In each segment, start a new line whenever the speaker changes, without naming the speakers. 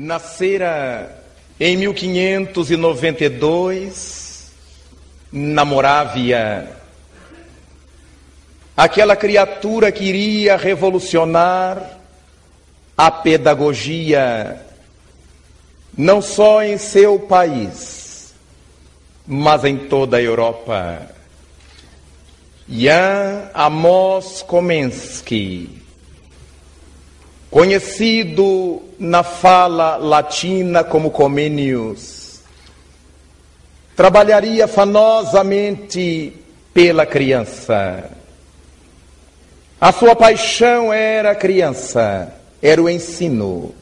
Nascera em 1592 na Morávia. Aquela criatura que iria revolucionar a pedagogia, não só em seu país, mas em toda a Europa. Jan Amos Komensky conhecido na fala latina como Comenius, trabalharia fanosamente pela criança. A sua paixão era a criança, era o ensino,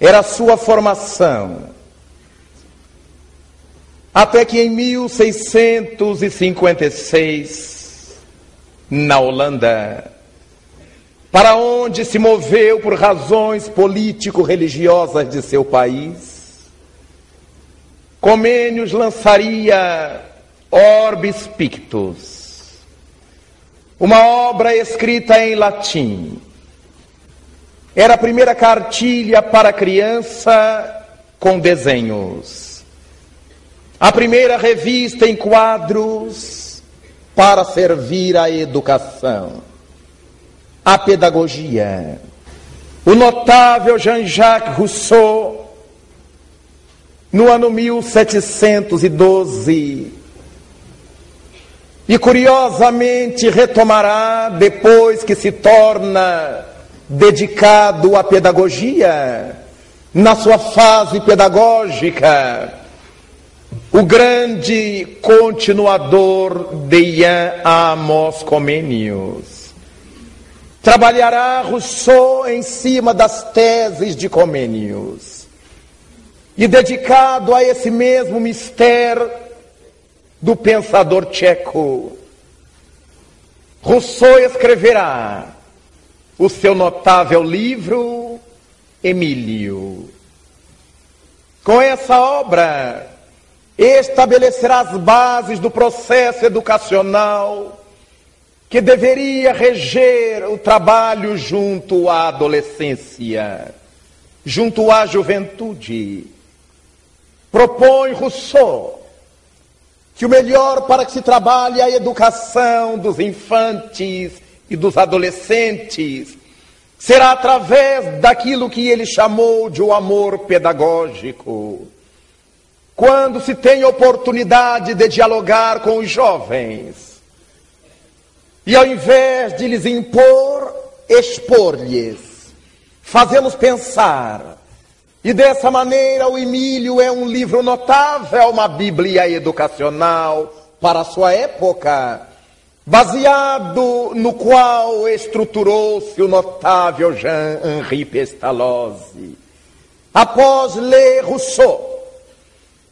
era a sua formação. Até que em 1656, na Holanda, para onde se moveu por razões político-religiosas de seu país. Comênios lançaria Orbis Pictus, uma obra escrita em latim. Era a primeira cartilha para criança com desenhos. A primeira revista em quadros para servir à educação a pedagogia. O notável Jean-Jacques Rousseau, no ano 1712, e curiosamente retomará depois que se torna dedicado à pedagogia, na sua fase pedagógica, o grande continuador de Ian Amos Comenius. Trabalhará Rousseau em cima das teses de Comênios. E dedicado a esse mesmo mistério do pensador tcheco, Rousseau escreverá o seu notável livro Emílio. Com essa obra, estabelecerá as bases do processo educacional que deveria reger o trabalho junto à adolescência, junto à juventude. Propõe Rousseau que o melhor para que se trabalhe a educação dos infantes e dos adolescentes será através daquilo que ele chamou de o amor pedagógico. Quando se tem oportunidade de dialogar com os jovens, e ao invés de lhes impor, expor-lhes, fazê-los pensar. E dessa maneira, o Emílio é um livro notável, uma Bíblia educacional para a sua época, baseado no qual estruturou-se o notável Jean-Henri Pestalozzi. Após ler Rousseau,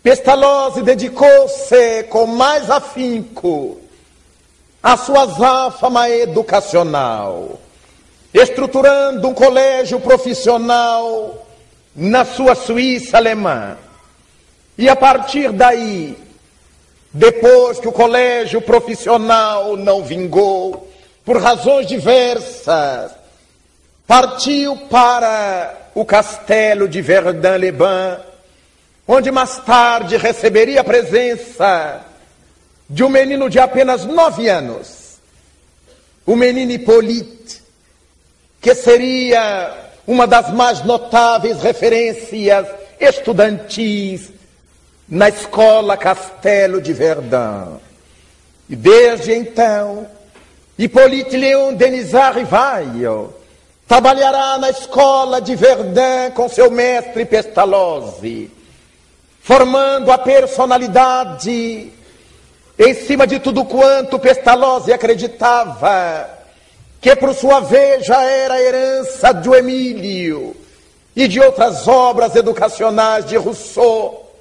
Pestalozzi dedicou-se com mais afinco a sua záfama educacional, estruturando um colégio profissional na sua Suíça alemã. E a partir daí, depois que o colégio profissional não vingou, por razões diversas, partiu para o castelo de Verdun-les-Bains, onde mais tarde receberia a presença de um menino de apenas nove anos, o menino Hippolyte, que seria uma das mais notáveis referências estudantis na escola Castelo de Verdun. E desde então, Hippolyte Leon Denisard Rivaio trabalhará na escola de Verdun com seu mestre Pestalozzi, formando a personalidade em cima de tudo quanto Pestalozzi acreditava, que por sua vez já era herança do Emílio e de outras obras educacionais de Rousseau,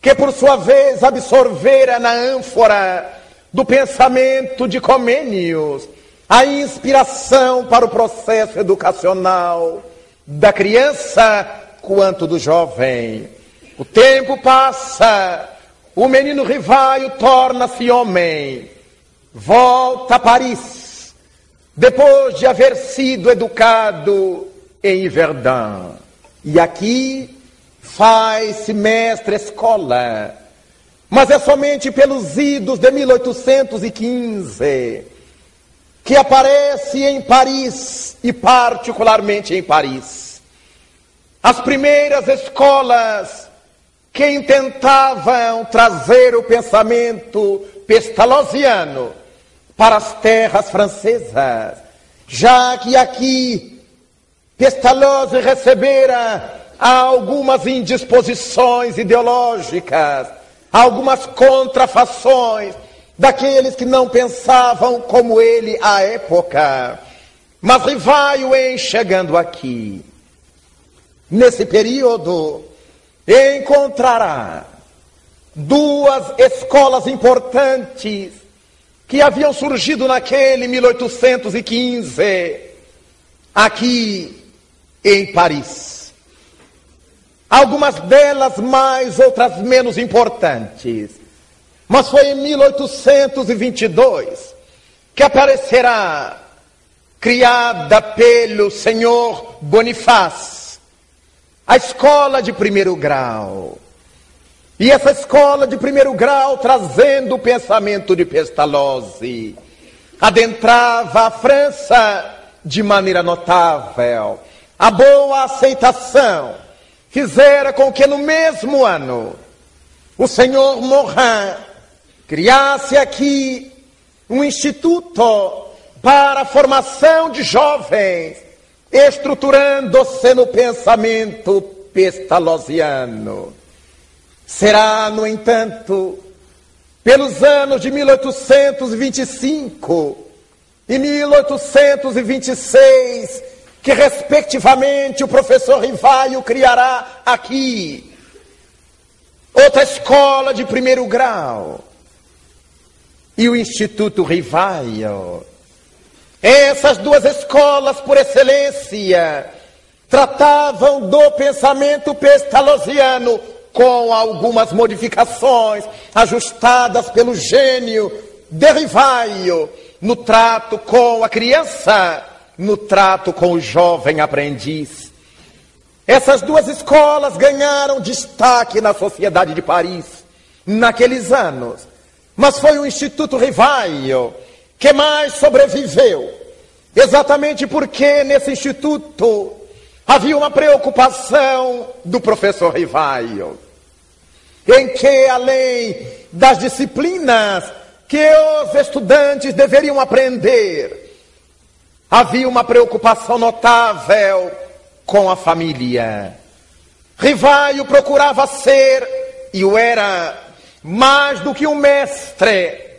que por sua vez absorvera na ânfora do pensamento de Comênios a inspiração para o processo educacional da criança quanto do jovem. O tempo passa, o menino Rivaio torna-se homem, volta a Paris, depois de haver sido educado em Verdun. E aqui faz mestre escola, mas é somente pelos idos de 1815 que aparece em Paris e particularmente em Paris. As primeiras escolas que intentavam trazer o pensamento pestalozziano para as terras francesas, já que aqui Pestalozzi recebera algumas indisposições ideológicas, algumas contrafações daqueles que não pensavam como ele à época. Mas Rivaio, em chegando aqui, nesse período, encontrará duas escolas importantes que haviam surgido naquele 1815, aqui em Paris. Algumas delas mais, outras menos importantes. Mas foi em 1822 que aparecerá, criada pelo senhor Bonifaz, a escola de primeiro grau. E essa escola de primeiro grau, trazendo o pensamento de Pestalozzi, adentrava a França de maneira notável. A boa aceitação fizera com que no mesmo ano o senhor Morin criasse aqui um instituto para a formação de jovens, estruturando-se no pensamento pestalozziano. Será, no entanto, pelos anos de 1825 e 1826, que respectivamente o professor Rivaio criará aqui outra escola de primeiro grau e o Instituto Rivaio. Essas duas escolas, por excelência, tratavam do pensamento pestalozziano com algumas modificações ajustadas pelo gênio de Rivaio no trato com a criança, no trato com o jovem aprendiz. Essas duas escolas ganharam destaque na sociedade de Paris naqueles anos, mas foi o Instituto Rivaio que mais sobreviveu, exatamente porque nesse instituto havia uma preocupação do professor Rivaio em que, além das disciplinas que os estudantes deveriam aprender, havia uma preocupação notável com a família. Rivaio procurava ser, e o era, mais do que um mestre,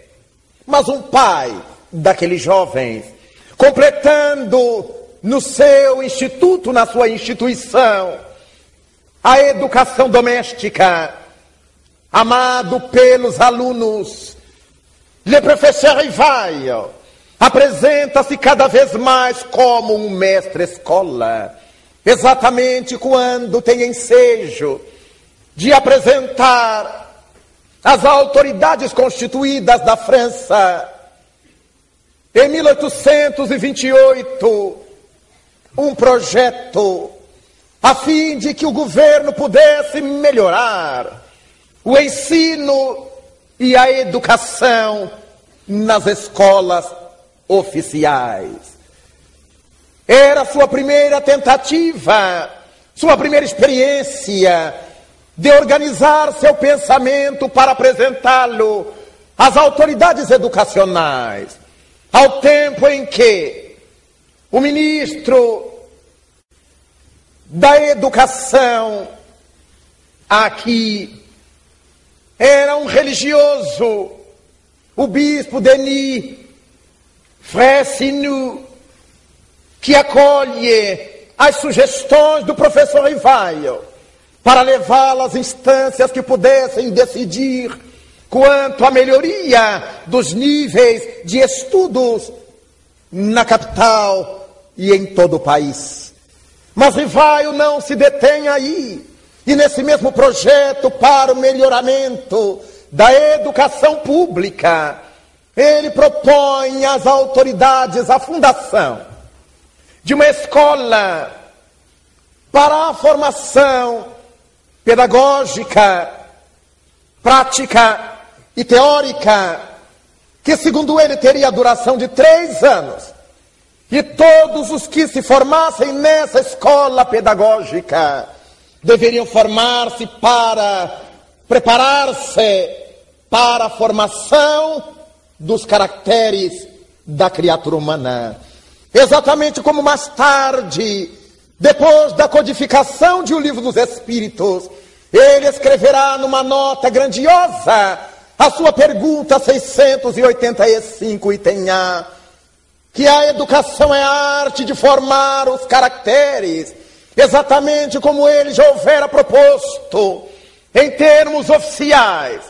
mas um pai daqueles jovens, completando no seu instituto, na sua instituição, a educação doméstica amado pelos alunos. Le professeur Rivaio apresenta-se cada vez mais como um mestre escola, exatamente quando tem ensejo de apresentar às autoridades constituídas da França em 1828 um projeto a fim de que o governo pudesse melhorar o ensino e a educação nas escolas oficiais. Era sua primeira tentativa, sua primeira experiência de organizar seu pensamento para apresentá-lo às autoridades educacionais, ao tempo em que o ministro da Educação aqui era um religioso, o bispo Denis Fressinu, que acolhe as sugestões do professor Rivaio para levá-las às instâncias que pudessem decidir quanto à melhoria dos níveis de estudos na capital e em todo o país. Mas Rivaio não se detém aí. E nesse mesmo projeto para o melhoramento da educação pública, ele propõe às autoridades a fundação de uma escola para a formação pedagógica, prática e teórica, que segundo ele teria a duração de três anos. E todos os que se formassem nessa escola pedagógica deveriam formar-se para preparar-se para a formação dos caracteres da criatura humana. Exatamente como mais tarde, depois da codificação de O Livro dos Espíritos, ele escreverá numa nota grandiosa a sua pergunta 685 e tenha que a educação é a arte de formar os caracteres, exatamente como ele já houvera proposto em termos oficiais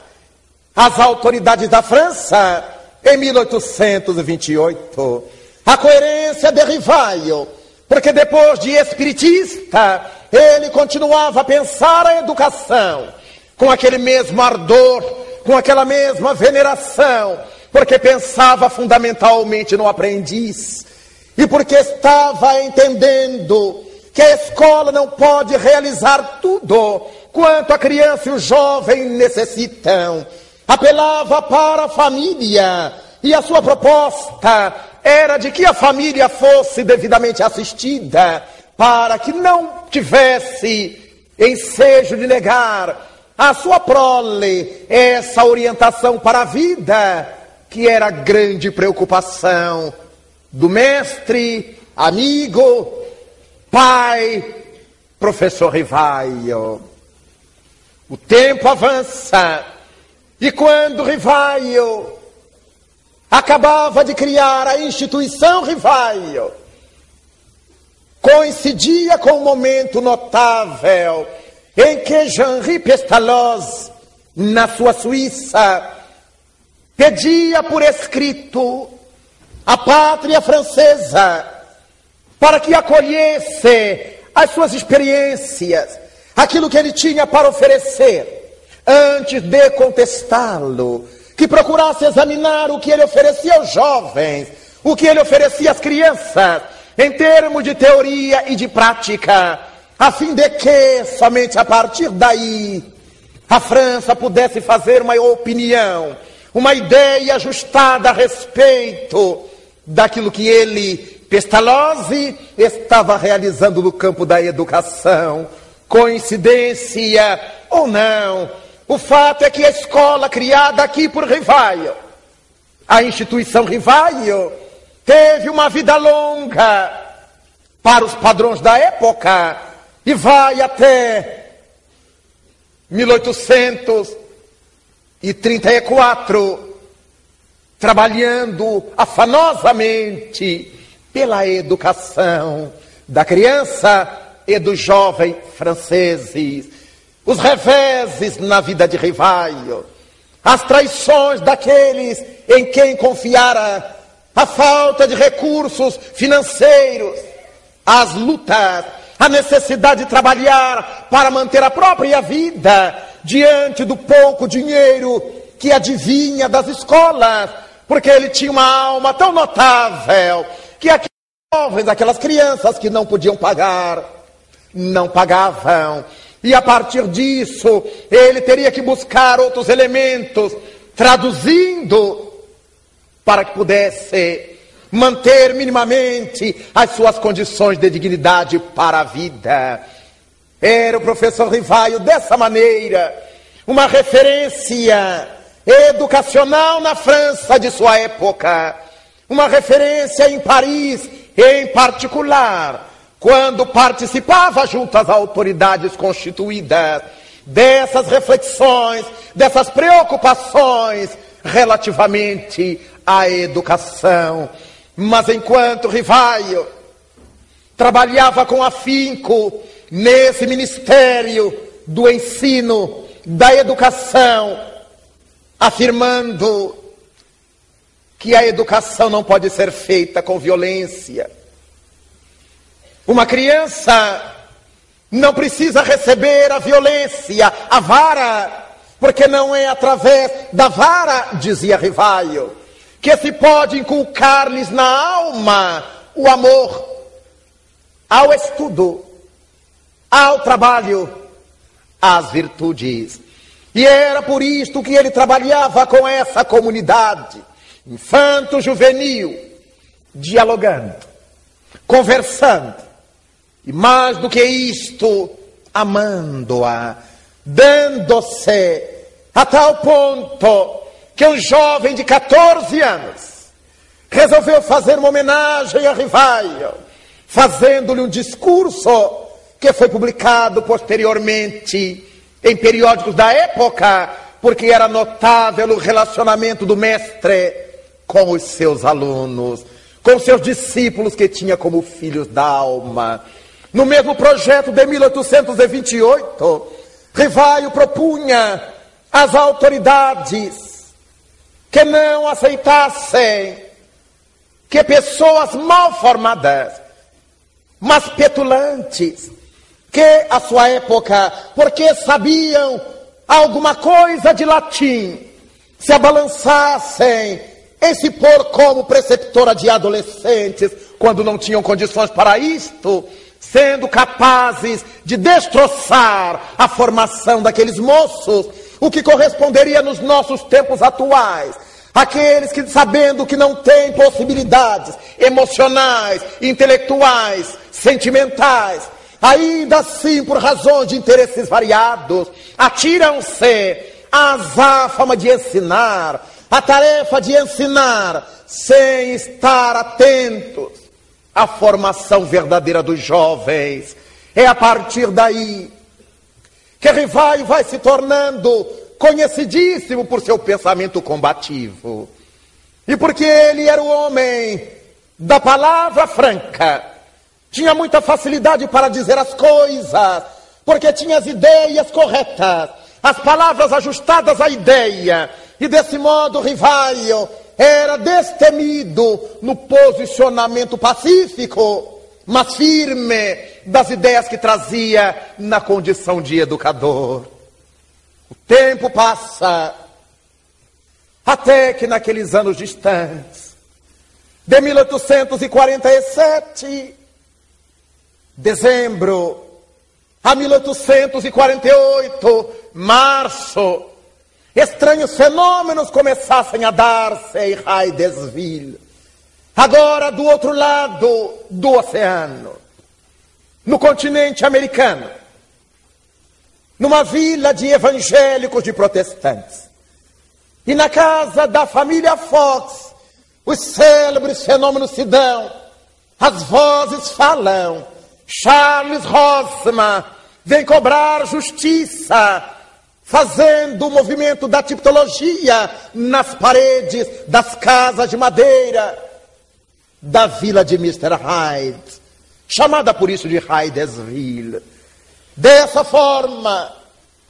às autoridades da França em 1828. A coerência de Rivaio, porque depois de espiritista, ele continuava a pensar a educação com aquele mesmo ardor, com aquela mesma veneração, porque pensava fundamentalmente no aprendiz e porque estava entendendo que a escola não pode realizar tudo quanto a criança e o jovem necessitam. Apelava para a família e a sua proposta era de que a família fosse devidamente assistida, para que não tivesse ensejo de negar a sua prole essa orientação para a vida, que era grande preocupação do mestre, amigo, pai, professor Rivaio. O tempo avança, e quando Rivaio acabava de criar a instituição Rivaio. Coincidia com um momento notável em que Jean-Henri Pestalozzi, na sua Suíça, pedia por escrito a pátria francesa para que acolhesse as suas experiências, aquilo que ele tinha para oferecer, antes de contestá-lo que procurasse examinar o que ele oferecia aos jovens, o que ele oferecia às crianças, em termos de teoria e de prática, a fim de que, somente a partir daí, a França pudesse fazer uma opinião, uma ideia ajustada a respeito daquilo que ele, Pestalozzi, estava realizando no campo da educação. Coincidência ou não, o fato é que a escola criada aqui por Rivaio, a instituição Rivaio, teve uma vida longa para os padrões da época e vai até 1834, trabalhando afanosamente pela educação da criança e dos jovens franceses os reveses na vida de Rivaio, as traições daqueles em quem confiara, a falta de recursos financeiros, as lutas, a necessidade de trabalhar para manter a própria vida diante do pouco dinheiro que adivinha das escolas, porque ele tinha uma alma tão notável que aqueles jovens, aquelas crianças que não podiam pagar, não pagavam. E a partir disso, ele teria que buscar outros elementos, traduzindo para que pudesse manter minimamente as suas condições de dignidade para a vida. Era o professor Rivaio dessa maneira, uma referência educacional na França de sua época, uma referência em Paris em particular, quando participava junto às autoridades constituídas dessas reflexões, dessas preocupações relativamente à educação. Mas enquanto Rivaio trabalhava com afinco nesse ministério do ensino, da educação, afirmando que a educação não pode ser feita com violência, uma criança não precisa receber a violência, a vara, porque não é através da vara, dizia Rivaio, que se pode inculcar-lhes na alma o amor ao estudo, ao trabalho, as virtudes. E era por isto que ele trabalhava com essa comunidade, infanto-juvenil, dialogando, conversando, e mais do que isto, amando-a, dando-se a tal ponto que um jovem de 14 anos resolveu fazer uma homenagem a Rivaio, fazendo-lhe um discurso que foi publicado posteriormente em periódicos da época, porque era notável o relacionamento do mestre com os seus alunos, com seus discípulos que tinha como filhos da alma. No mesmo projeto de 1828, Rivaio propunha às autoridades que não aceitassem que pessoas mal formadas, mas petulantes, que a sua época, porque sabiam alguma coisa de latim, se abalançassem em se pôr como preceptora de adolescentes, quando não tinham condições para isto, sendo capazes de destroçar a formação daqueles moços, o que corresponderia nos nossos tempos atuais. Aqueles que, sabendo que não têm possibilidades emocionais, intelectuais, sentimentais, ainda assim, por razões de interesses variados, atiram-se à azáfama de ensinar, a tarefa de ensinar, sem estar atentos à formação verdadeira dos jovens. É a partir daí que Rivai vai se tornando conhecidíssimo por seu pensamento combativo. E porque ele era o homem da palavra franca tinha muita facilidade para dizer as coisas, porque tinha as ideias corretas, as palavras ajustadas à ideia, e desse modo Rivaio era destemido no posicionamento pacífico, mas firme das ideias que trazia na condição de educador. O tempo passa, até que naqueles anos distantes, de 1847, dezembro a 1848, março, estranhos fenômenos começassem a dar-se em Raidesville. Agora, do outro lado do oceano, no continente americano, numa vila de evangélicos e protestantes. E na casa da família Fox, os célebres fenômenos se dão, as vozes falam, Charles Rosman vem cobrar justiça, fazendo o movimento da tipologia nas paredes das casas de madeira da vila de Mr. Hyde, chamada por isso de Hydesville. Dessa forma,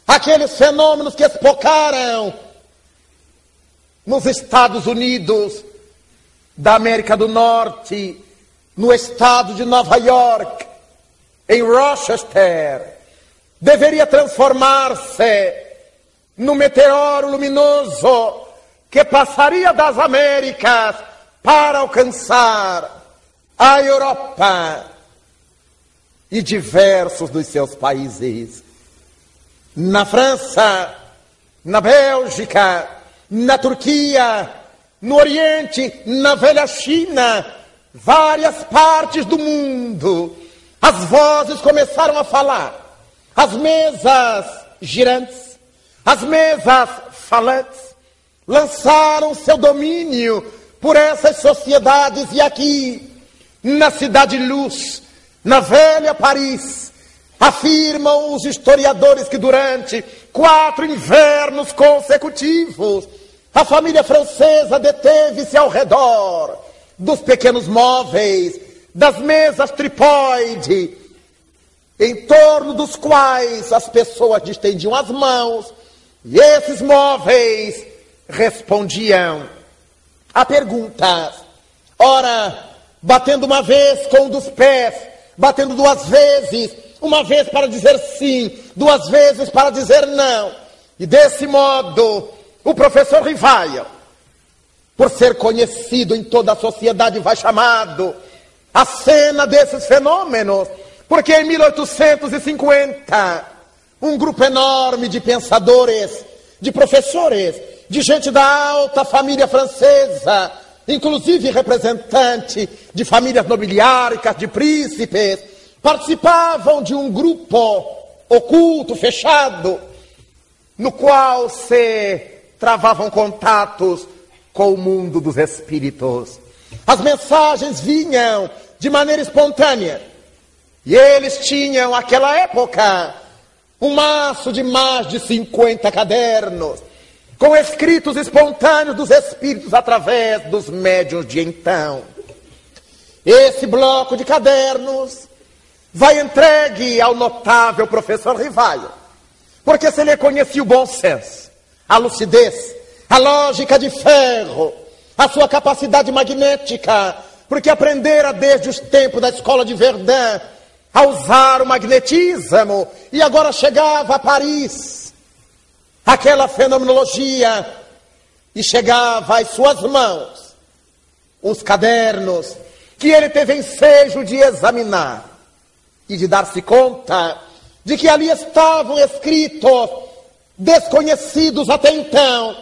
aqueles fenômenos que espocaram nos Estados Unidos da América do Norte, no estado de Nova York, em Rochester, deveria transformar-se no meteoro luminoso que passaria das Américas para alcançar a Europa e diversos dos seus países. Na França, na Bélgica, na Turquia, no Oriente, na velha China, várias partes do mundo as vozes começaram a falar. As mesas girantes, as mesas falantes, lançaram seu domínio por essas sociedades e aqui, na Cidade Luz, na velha Paris, afirmam os historiadores que durante quatro invernos consecutivos, a família francesa deteve-se ao redor dos pequenos móveis das mesas tripóide, em torno dos quais as pessoas estendiam as mãos, e esses móveis respondiam a perguntas. Ora, batendo uma vez com um dos pés, batendo duas vezes, uma vez para dizer sim, duas vezes para dizer não. E desse modo, o professor Rivaia, por ser conhecido em toda a sociedade, vai chamado a cena desses fenômenos, porque em 1850 um grupo enorme de pensadores, de professores, de gente da alta família francesa, inclusive representante de famílias nobiliáricas, de príncipes, participavam de um grupo oculto, fechado, no qual se travavam contatos com o mundo dos espíritos. As mensagens vinham de maneira espontânea. E eles tinham, naquela época, um maço de mais de 50 cadernos, com escritos espontâneos dos espíritos através dos médiuns de então. Esse bloco de cadernos vai entregue ao notável professor Rivaio, porque se ele conhecia o bom senso, a lucidez, a lógica de ferro, a sua capacidade magnética, porque aprendera desde os tempos da escola de Verdun a usar o magnetismo e agora chegava a Paris, aquela fenomenologia, e chegava às suas mãos os cadernos que ele teve ensejo de examinar e de dar-se conta de que ali estavam escritos desconhecidos até então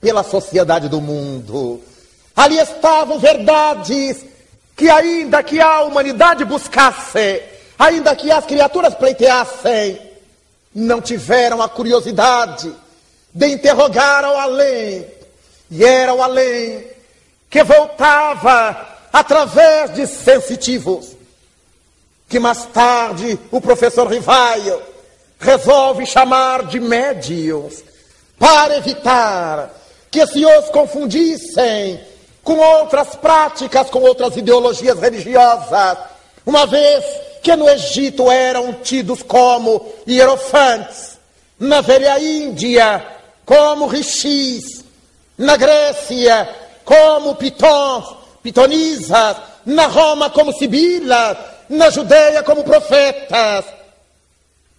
pela sociedade do mundo. Ali estavam verdades que, ainda que a humanidade buscasse, ainda que as criaturas pleiteassem, não tiveram a curiosidade de interrogar ao além. E era o além que voltava através de sensitivos, que mais tarde o professor Rivaio resolve chamar de médios, para evitar que se os confundissem com outras práticas, com outras ideologias religiosas, uma vez que no Egito eram tidos como hierofantes, na velha Índia como rishis, na Grécia como pitons, pitonisas, na Roma como sibilas, na Judeia como profetas,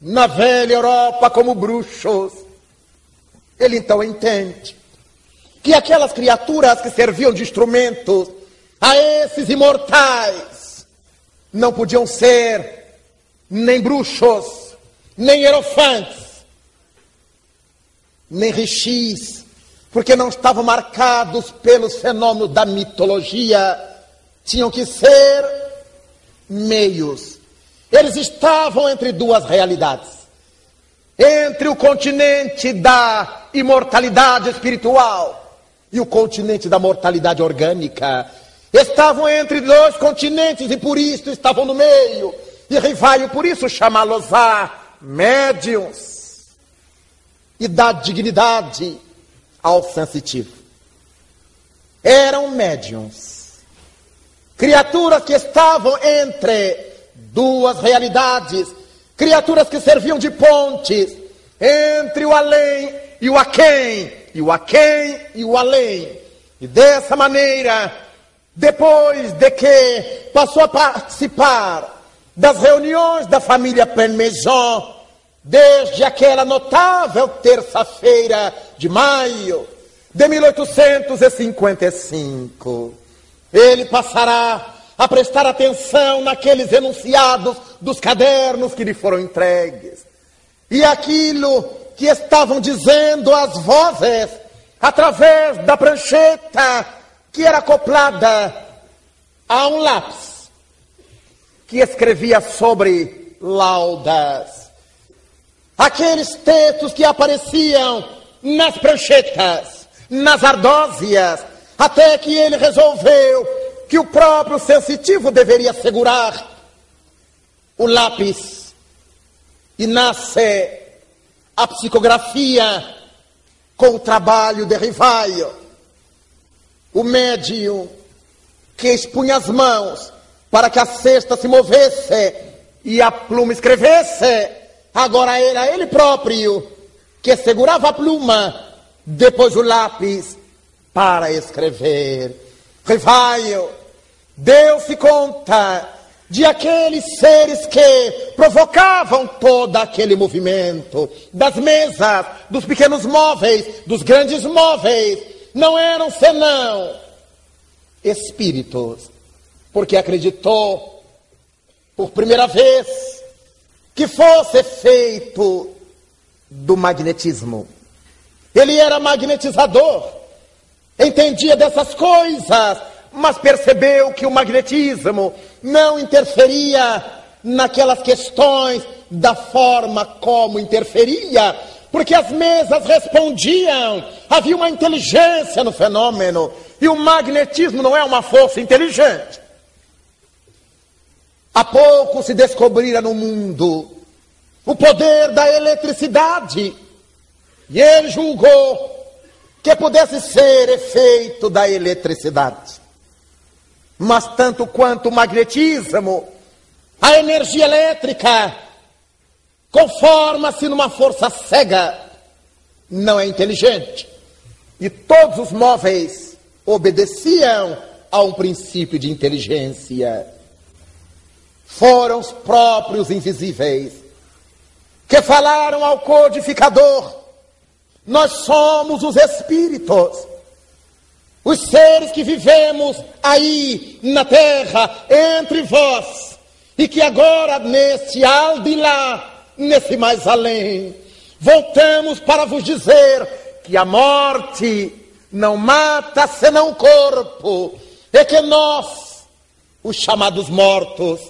na velha Europa como bruxos. Ele então entende que aquelas criaturas que serviam de instrumentos a esses imortais não podiam ser nem bruxos, nem hierofantes, nem rixis, porque não estavam marcados pelos fenômenos da mitologia, tinham que ser meios. Eles estavam entre duas realidades. Entre o continente da imortalidade espiritual e o continente da mortalidade orgânica. Estavam entre dois continentes e por isso estavam no meio. E Rivaio, por isso, chamá-los a médiums. E dá dignidade ao sensitivo. Eram médiums. Criaturas que estavam entre duas realidades. Criaturas que serviam de pontes entre o além e o aquém e o aquém e o além. E dessa maneira, depois de que passou a participar das reuniões da família Penmeison, desde aquela notável terça-feira de maio de 1855, ele passará a prestar atenção naqueles enunciados dos cadernos que lhe foram entregues. E aquilo que estavam dizendo as vozes através da prancheta que era acoplada a um lápis que escrevia sobre laudas. Aqueles textos que apareciam nas pranchetas, nas ardósias, até que ele resolveu que o próprio sensitivo deveria segurar o lápis e nasce a psicografia com o trabalho de Rivaio, o médium que expunha as mãos para que a cesta se movesse e a pluma escrevesse, agora era ele próprio que segurava a pluma, depois o lápis para escrever. Rivaio deu-se conta de aqueles seres que provocavam todo aquele movimento, das mesas, dos pequenos móveis, dos grandes móveis, não eram senão espíritos, porque acreditou por primeira vez que fosse feito do magnetismo. Ele era magnetizador, entendia dessas coisas, mas percebeu que o magnetismo não interferia naquelas questões da forma como interferia, porque as mesas respondiam, havia uma inteligência no fenômeno, e o magnetismo não é uma força inteligente. Há pouco se descobrira no mundo o poder da eletricidade. E ele julgou que pudesse ser efeito da eletricidade. Mas tanto quanto o magnetismo, a energia elétrica conforma-se numa força cega, não é inteligente. E todos os móveis obedeciam a um princípio de inteligência. Foram os próprios invisíveis que falaram ao codificador: nós somos os espíritos, os seres que vivemos aí na terra, entre vós, e que agora neste lá, nesse mais além, voltamos para vos dizer que a morte não mata senão o corpo, e que nós, os chamados mortos,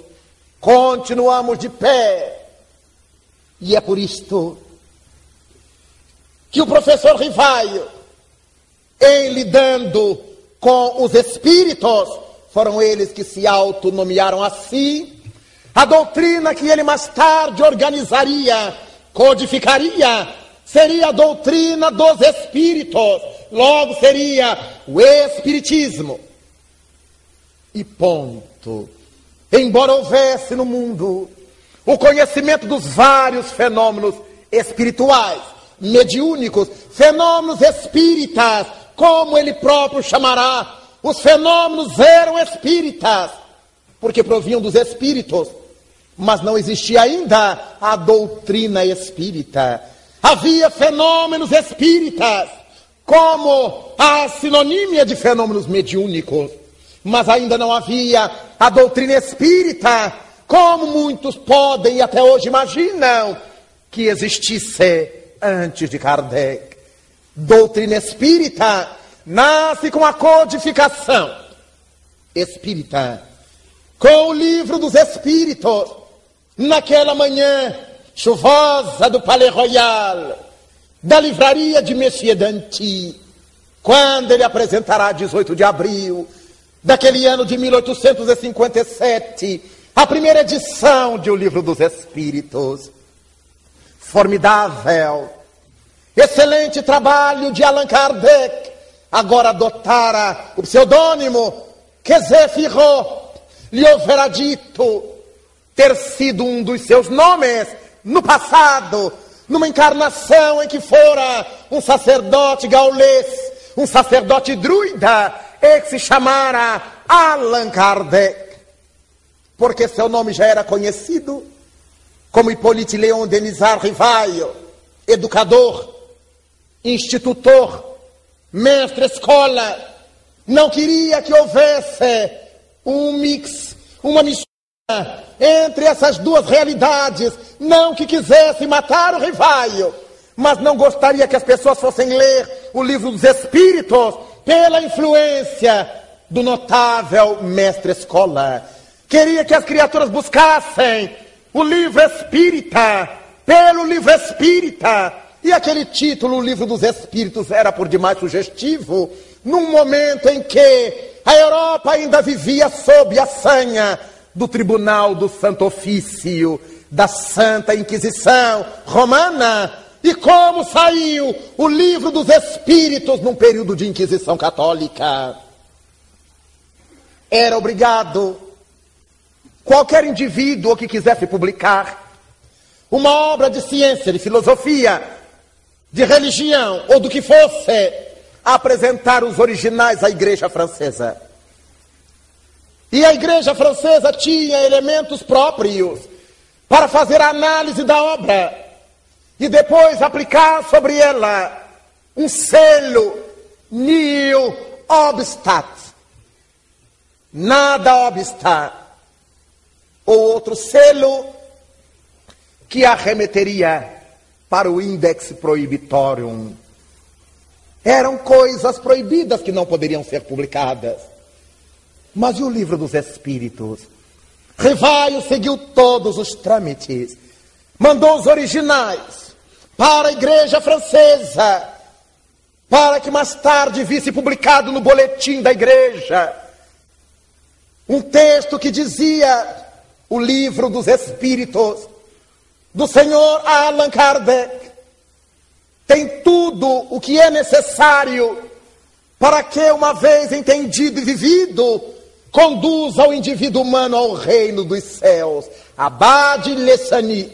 continuamos de pé. E é por isto que o professor Rivaio, em lidando com os espíritos, foram eles que se autonomearam assim, a doutrina que ele mais tarde organizaria, codificaria, seria a doutrina dos espíritos, logo seria o espiritismo. E ponto. Embora houvesse no mundo o conhecimento dos vários fenômenos espirituais, mediúnicos, fenômenos espíritas, como ele próprio chamará. Os fenômenos eram espíritas, porque provinham dos espíritos, mas não existia ainda a doutrina espírita. Havia fenômenos espíritas, como a sinonímia de fenômenos mediúnicos, mas ainda não havia a doutrina espírita como muitos podem e até hoje imaginam que existisse antes de Kardec. Doutrina espírita nasce com a codificação espírita, com o livro dos espíritos, naquela manhã chuvosa do Palais Royal, da livraria de Messier Danty, quando ele apresentará 18 de abril daquele ano de 1857 a primeira edição de O Livro dos Espíritos. Formidável. Excelente trabalho de Allan Kardec. Agora adotara o pseudônimo que Firro lhe houvera dito ter sido um dos seus nomes no passado, numa encarnação em que fora um sacerdote gaulês, um sacerdote druida, e que se chamara Allan Kardec. Porque seu nome já era conhecido, como Hippolyte Leon Denisard Rivaio, educador, institutor, mestre escola, não queria que houvesse um mix, uma mistura entre essas duas realidades, não que quisesse matar o Rivaio, mas não gostaria que as pessoas fossem ler o livro dos Espíritos pela influência do notável mestre escola. Queria que as criaturas buscassem o livro espírita, pelo livro espírita. E aquele título, o livro dos espíritos, era por demais sugestivo, num momento em que a Europa ainda vivia sob a sanha do Tribunal do Santo Ofício, da Santa Inquisição Romana. E como saiu o livro dos Espíritos num período de Inquisição Católica? Era obrigado Qualquer indivíduo que quisesse publicar uma obra de ciência, de filosofia, de religião ou do que fosse, apresentar os originais à Igreja Francesa. E a Igreja Francesa tinha elementos próprios para fazer a análise da obra e depois aplicar sobre ela um selo nil obstat. Nada obsta ou outro selo que arremeteria para o Index Prohibitorium. Eram coisas proibidas que não poderiam ser publicadas. Mas e o livro dos Espíritos? Rivaio seguiu todos os trâmites, mandou os originais para a igreja francesa, para que mais tarde visse publicado no boletim da igreja um texto que dizia o livro dos Espíritos do Senhor Allan Kardec tem tudo o que é necessário para que, uma vez entendido e vivido, conduza o indivíduo humano ao reino dos céus. Abade Lessani.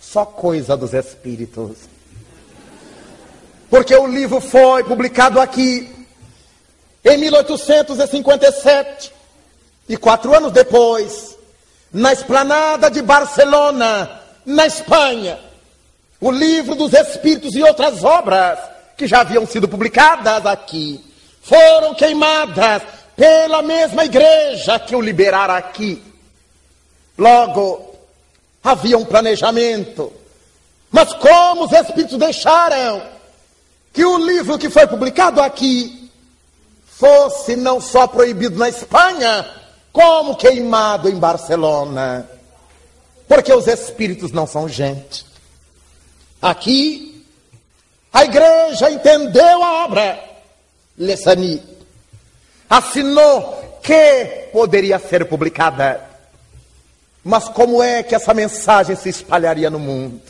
Só coisa dos espíritos. Porque o livro foi publicado aqui em 1857 e quatro anos depois, na esplanada de Barcelona, na Espanha, o livro dos Espíritos e outras obras que já haviam sido publicadas aqui foram queimadas pela mesma igreja que o liberara aqui. Logo, havia um planejamento. Mas como os Espíritos deixaram que o livro que foi publicado aqui fosse não só proibido na Espanha, como queimado em Barcelona? Porque os Espíritos não são gente. Aqui, a igreja entendeu a obra. Lessani assinou que poderia ser publicada. Mas como é que essa mensagem se espalharia no mundo?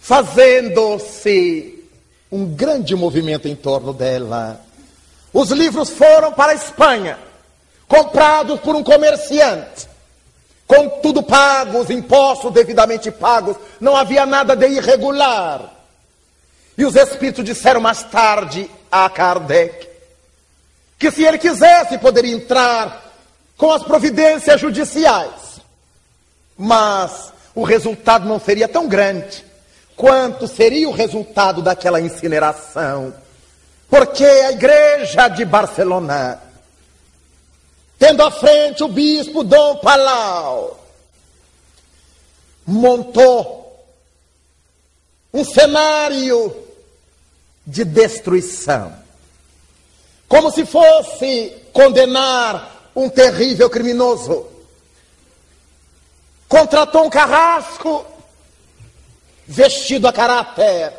Fazendo-se um grande movimento em torno dela. Os livros foram para a Espanha, comprados por um comerciante com tudo pago, os impostos devidamente pagos, não havia nada de irregular. E os espíritos disseram mais tarde a Kardec que se ele quisesse poderia entrar com as providências judiciais, mas o resultado não seria tão grande quanto seria o resultado daquela incineração. Porque a igreja de Barcelona tendo à frente o bispo Dom Palau, montou um cenário de destruição, como se fosse condenar um terrível criminoso. Contratou um carrasco vestido a caráter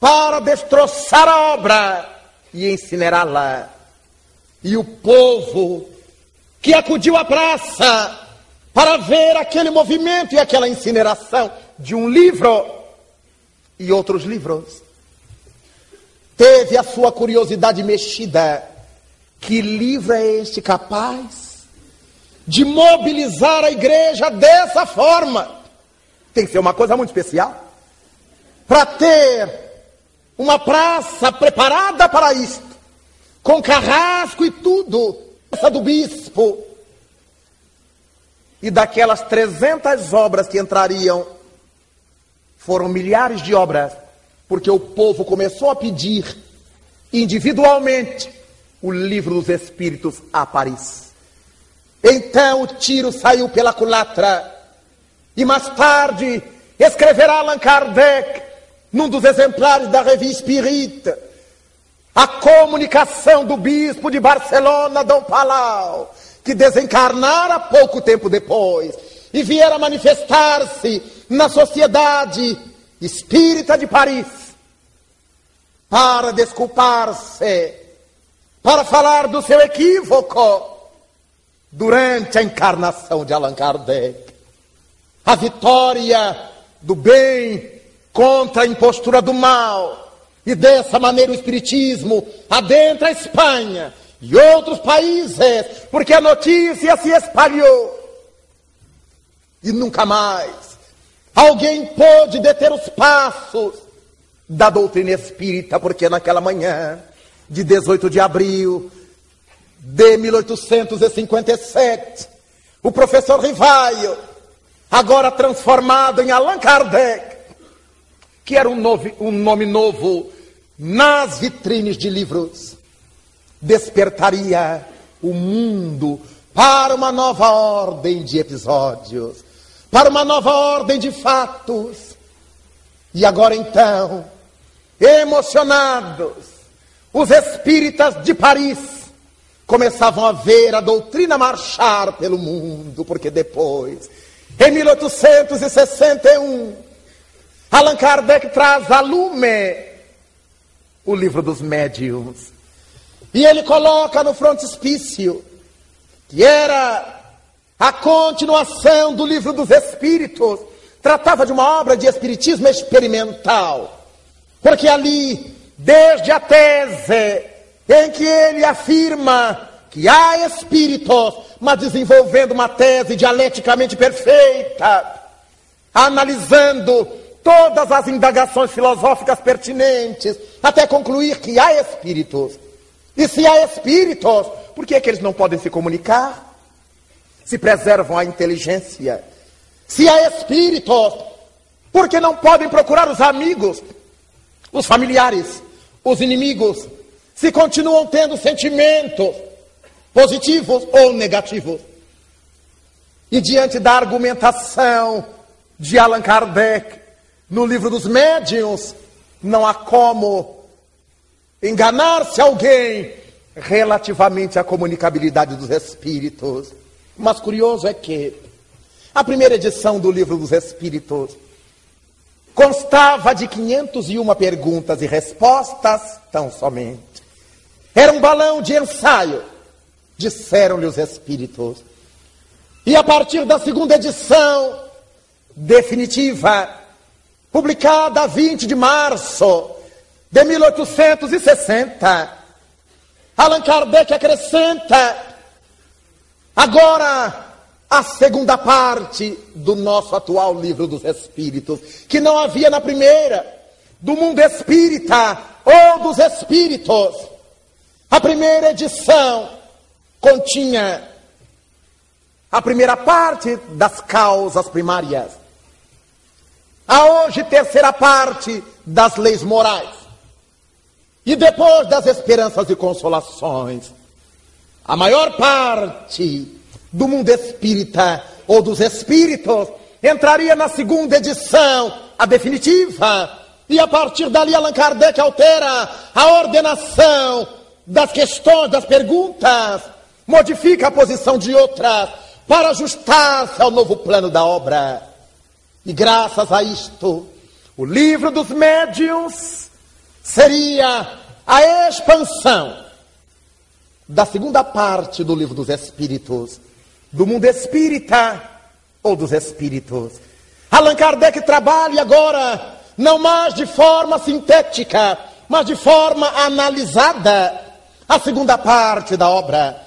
para destroçar a obra e incinerá-la. E o povo que acudiu à praça para ver aquele movimento e aquela incineração de um livro e outros livros, teve a sua curiosidade mexida. Que livro é este capaz de mobilizar a igreja dessa forma? Tem que ser uma coisa muito especial para ter uma praça preparada para isto com carrasco e tudo, essa do bispo. E daquelas 300 obras que entrariam, foram milhares de obras, porque o povo começou a pedir individualmente o livro dos Espíritos a Paris. Então o tiro saiu pela culatra, e mais tarde escreverá Allan Kardec, num dos exemplares da revista Espírita, a comunicação do bispo de Barcelona, Dom Palau, que desencarnara pouco tempo depois e viera manifestar-se na sociedade espírita de Paris para desculpar-se, para falar do seu equívoco durante a encarnação de Allan Kardec. A vitória do bem contra a impostura do mal e dessa maneira o Espiritismo adentra a Espanha e outros países, porque a notícia se espalhou. E nunca mais alguém pôde deter os passos da doutrina espírita, porque naquela manhã de 18 de abril de 1857, o professor Rivaio, agora transformado em Allan Kardec, que era um, novo, um nome novo nas vitrines de livros, despertaria o mundo para uma nova ordem de episódios, para uma nova ordem de fatos. E agora então, emocionados, os espíritas de Paris começavam a ver a doutrina marchar pelo mundo, porque depois, em 1861, Allan Kardec traz a lume o livro dos médiums. E ele coloca no frontispício que era a continuação do livro dos Espíritos. Tratava de uma obra de espiritismo experimental. Porque ali, desde a tese em que ele afirma que há espíritos, mas desenvolvendo uma tese dialeticamente perfeita, analisando todas as indagações filosóficas pertinentes, até concluir que há espíritos. E se há espíritos, por que, é que eles não podem se comunicar? Se preservam a inteligência. Se há espíritos, porque não podem procurar os amigos, os familiares, os inimigos, se continuam tendo sentimentos positivos ou negativos. E diante da argumentação de Allan Kardec no livro dos médiuns, não há como enganar-se alguém relativamente à comunicabilidade dos espíritos. Mas curioso é que a primeira edição do Livro dos Espíritos constava de 501 perguntas e respostas, tão somente. Era um balão de ensaio, disseram-lhe os Espíritos. E a partir da segunda edição, definitiva, publicada a 20 de março de 1860, Allan Kardec acrescenta Agora, a segunda parte do nosso atual livro dos Espíritos, que não havia na primeira, do mundo espírita ou dos espíritos. A primeira edição continha a primeira parte das causas primárias. A hoje, terceira parte das leis morais. E depois das esperanças e consolações. A maior parte do mundo espírita ou dos espíritos entraria na segunda edição, a definitiva. E a partir dali, Allan Kardec altera a ordenação das questões, das perguntas, modifica a posição de outras para ajustar-se ao novo plano da obra. E graças a isto, o livro dos médiuns seria a expansão da segunda parte do livro dos Espíritos, do mundo espírita ou dos espíritos. Allan Kardec trabalha agora não mais de forma sintética, mas de forma analisada a segunda parte da obra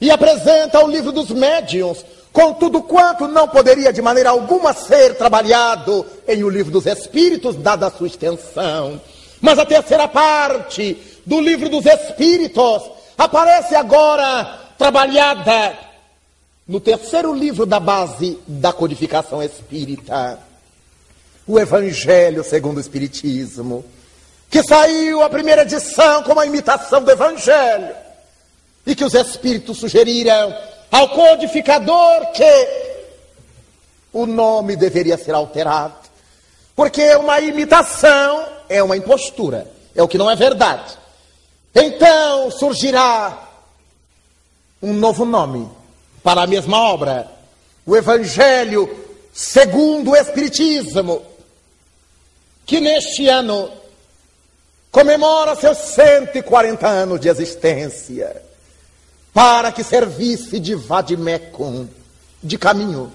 e apresenta o livro dos médiuns com tudo quanto não poderia de maneira alguma ser trabalhado em o livro dos espíritos, dada a sua extensão. Mas a terceira parte do livro dos espíritos aparece agora trabalhada no terceiro livro da base da codificação espírita, o Evangelho segundo o Espiritismo, que saiu a primeira edição como a imitação do Evangelho, e que os Espíritos sugeriram ao codificador que o nome deveria ser alterado, porque uma imitação é uma impostura, é o que não é verdade. Então surgirá um novo nome para a mesma obra, o Evangelho segundo o Espiritismo, que neste ano comemora seus 140 anos de existência, para que servisse de vademecum, de caminho,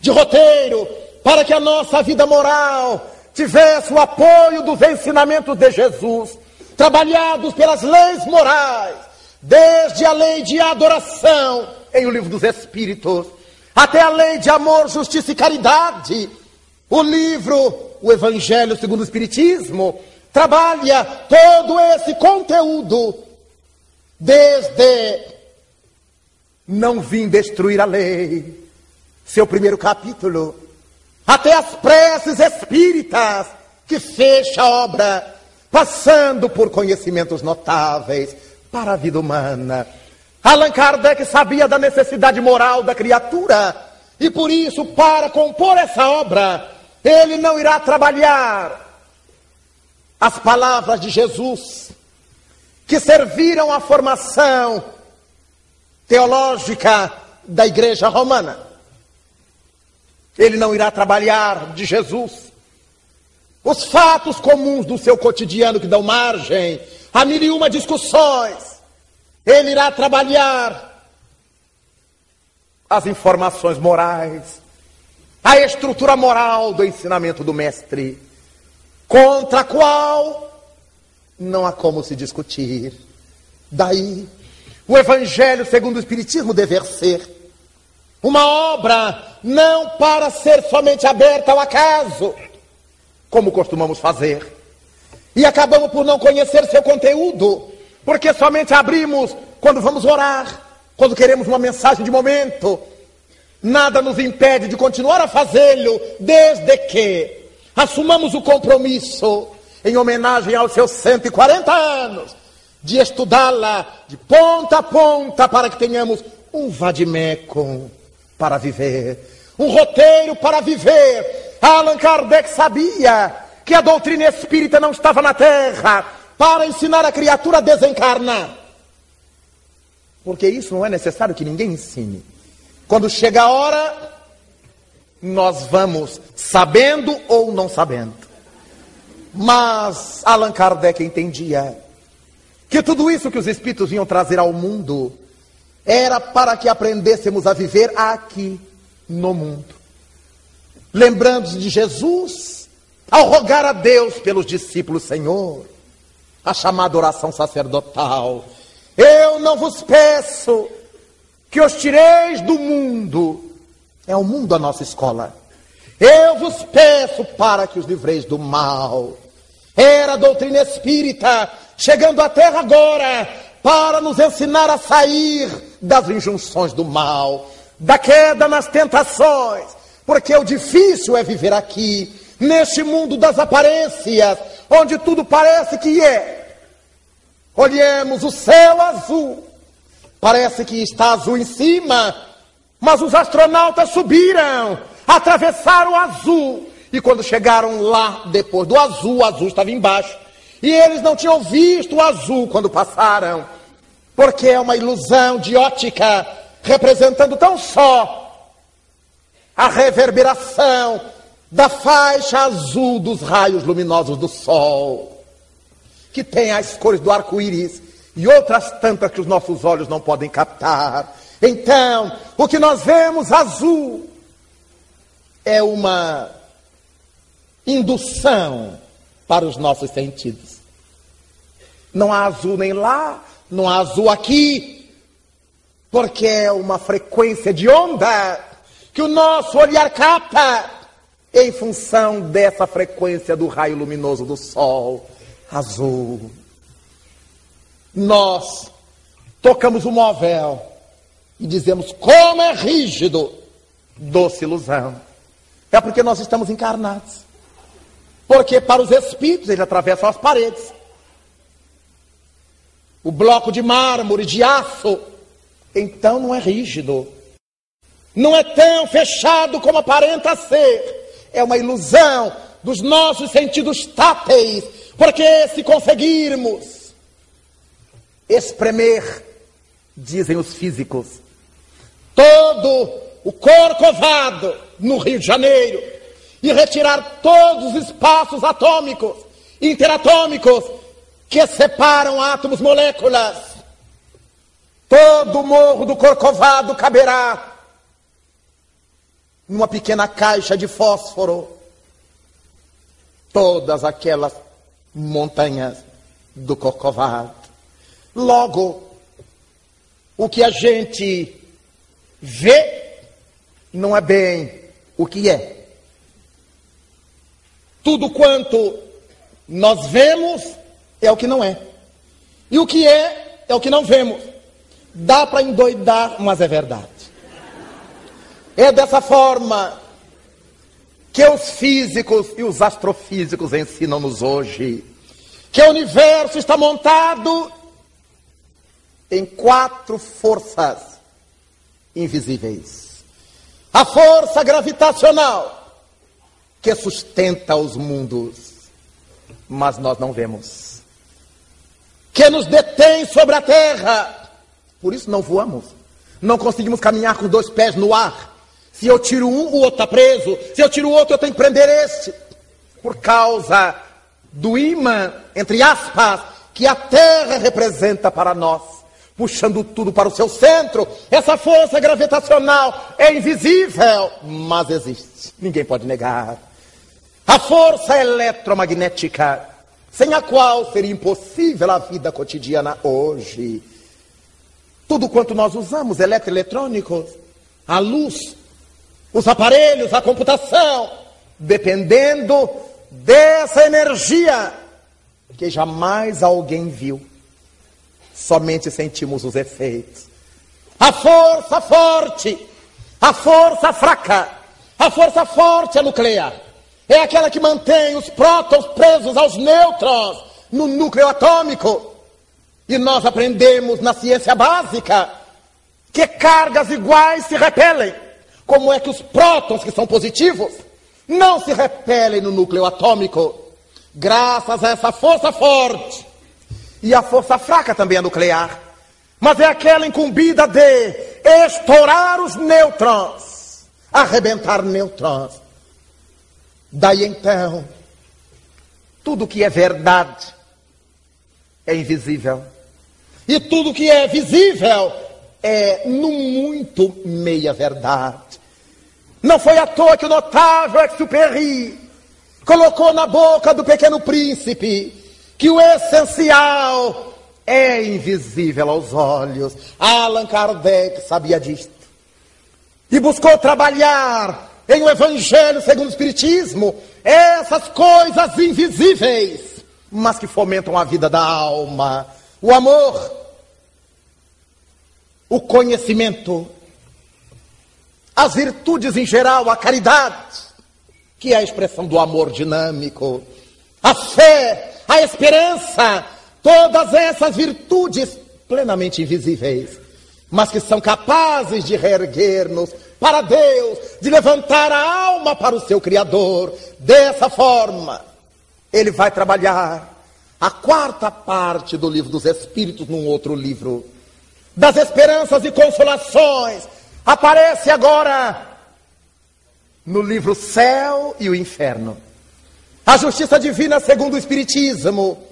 de roteiro, para que a nossa vida moral tivesse o apoio dos ensinamentos de Jesus trabalhados pelas leis morais, desde a lei de adoração em o livro dos Espíritos, até a lei de amor, justiça e caridade. O livro, o Evangelho segundo o Espiritismo, trabalha todo esse conteúdo, desde não vim destruir a lei, seu primeiro capítulo, até as preces espíritas que fecha a obra passando por conhecimentos notáveis para a vida humana. Allan Kardec sabia da necessidade moral da criatura E por isso, para compor essa obra, ele não irá trabalhar as palavras de Jesus, que serviram à formação teológica da igreja romana. Ele não irá trabalhar de Jesus os fatos comuns do seu cotidiano que dão margem a mil e uma discussões. Ele irá trabalhar as informações morais, a estrutura moral do ensinamento do mestre, contra a qual não há como se discutir. Daí, o Evangelho segundo o Espiritismo dever ser uma obra não para ser somente aberta ao acaso, como costumamos fazer, e acabamos por não conhecer seu conteúdo, porque somente abrimos quando vamos orar, quando queremos uma mensagem de momento. Nada nos impede de continuar a fazê-lo, desde que assumamos o compromisso, em homenagem aos seus 140 anos, de estudá-la de ponta a ponta para que tenhamos um vadimeco para viver, um roteiro para viver. Allan Kardec sabia que a doutrina espírita não estava na terra para ensinar a criatura a desencarnar. Porque isso não é necessário que ninguém ensine. Quando chega a hora, nós vamos sabendo ou não sabendo. Mas Allan Kardec entendia que tudo isso que os espíritos vinham trazer ao mundo era para que aprendêssemos a viver aqui no mundo. Lembrando-se de Jesus, ao rogar a Deus pelos discípulos, Senhor, a chamada oração sacerdotal. Eu não vos peço que os tireis do mundo. É o mundo a nossa escola. Eu vos peço para que os livreis do mal. Era a doutrina espírita chegando à terra agora para nos ensinar a sair das injunções do mal, da queda nas tentações, porque o difícil é viver aqui, neste mundo das aparências, onde tudo parece que é. Olhemos o céu azul, parece que está azul em cima, mas os astronautas subiram, atravessaram o azul, e quando chegaram lá, depois do azul, o azul estava embaixo. E eles não tinham visto o azul quando passaram, porque é uma ilusão de ótica, representando tão só a reverberação da faixa azul dos raios luminosos do sol, que tem as cores do arco-íris e outras tantas que os nossos olhos não podem captar. Então, o que nós vemos azul é uma indução para os nossos sentidos. Não há azul nem lá, não há azul aqui, porque é uma frequência de onda que o nosso olhar capta em função dessa frequência do raio luminoso do sol azul. Nós tocamos o móvel e dizemos como é rígido, doce ilusão. É porque nós estamos encarnados. Porque para os espíritos eles atravessam as paredes. O bloco de mármore, de aço, então não é rígido. Não é tão fechado como aparenta ser. É uma ilusão dos nossos sentidos táteis. Porque se conseguirmos espremer, dizem os físicos, todo o corcovado no Rio de Janeiro, e retirar todos os espaços atômicos, interatômicos, que separam átomos, moléculas. Todo o morro do Corcovado caberá numa pequena caixa de fósforo. Todas aquelas montanhas do Corcovado. Logo, o que a gente vê não é bem o que é. Tudo quanto nós vemos é o que não é. E o que é, é o que não vemos. Dá para endoidar, mas é verdade. É dessa forma que os físicos e os astrofísicos ensinam-nos hoje que o universo está montado em quatro forças invisíveis. a força gravitacional que sustenta os mundos, mas nós não vemos, que nos detém sobre a terra, por isso não voamos, não conseguimos caminhar com dois pés no ar. Se eu tiro um, o outro está preso. Se eu tiro o outro, eu tenho que prender este. Por causa do imã, entre aspas, que a terra representa para nós, puxando tudo para o seu centro. Essa força gravitacional é invisível, mas existe. Ninguém pode negar. A força eletromagnética, sem a qual seria impossível a vida cotidiana hoje. Tudo quanto nós usamos, eletroeletrônicos, a luz, os aparelhos, a computação, dependendo dessa energia que jamais alguém viu. Somente sentimos os efeitos. A força forte, a força fraca, a força forte é nuclear. É aquela que mantém os prótons presos aos nêutrons no núcleo atômico. E nós aprendemos na ciência básica que cargas iguais se repelem. Como é que os prótons, que são positivos, não se repelem no núcleo atômico? graças a essa força forte. E a força fraca também é nuclear. Mas é aquela incumbida de estourar os nêutrons, arrebentar nêutrons. Daí então, tudo que é verdade é invisível. E tudo que é visível é, no muito, meia verdade. Não foi à toa que o notável Exupéry colocou na boca do pequeno príncipe que o essencial é invisível aos olhos. Allan Kardec sabia disto. E buscou trabalhar em o um Evangelho segundo o Espiritismo essas coisas invisíveis, mas que fomentam a vida da alma, o amor, o conhecimento, as virtudes em geral, a caridade que é a expressão do amor dinâmico, a fé, a esperança, todas essas virtudes plenamente invisíveis, mas que são capazes de reerguer-nos para Deus, de levantar a alma para o seu Criador. Dessa forma, ele vai trabalhar a quarta parte do livro dos Espíritos num outro livro. Das esperanças e consolações. Aparece agora no livro Céu e o Inferno. A justiça divina segundo o Espiritismo.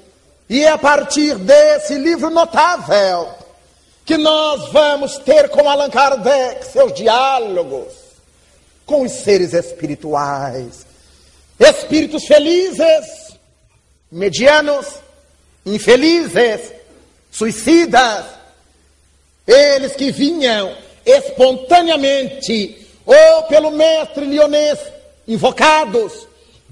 E é a partir desse livro notável que nós vamos ter com Allan Kardec seus diálogos com os seres espirituais. Espíritos felizes, medianos, infelizes, suicidas, eles que vinham espontaneamente ou pelo mestre lionês, invocados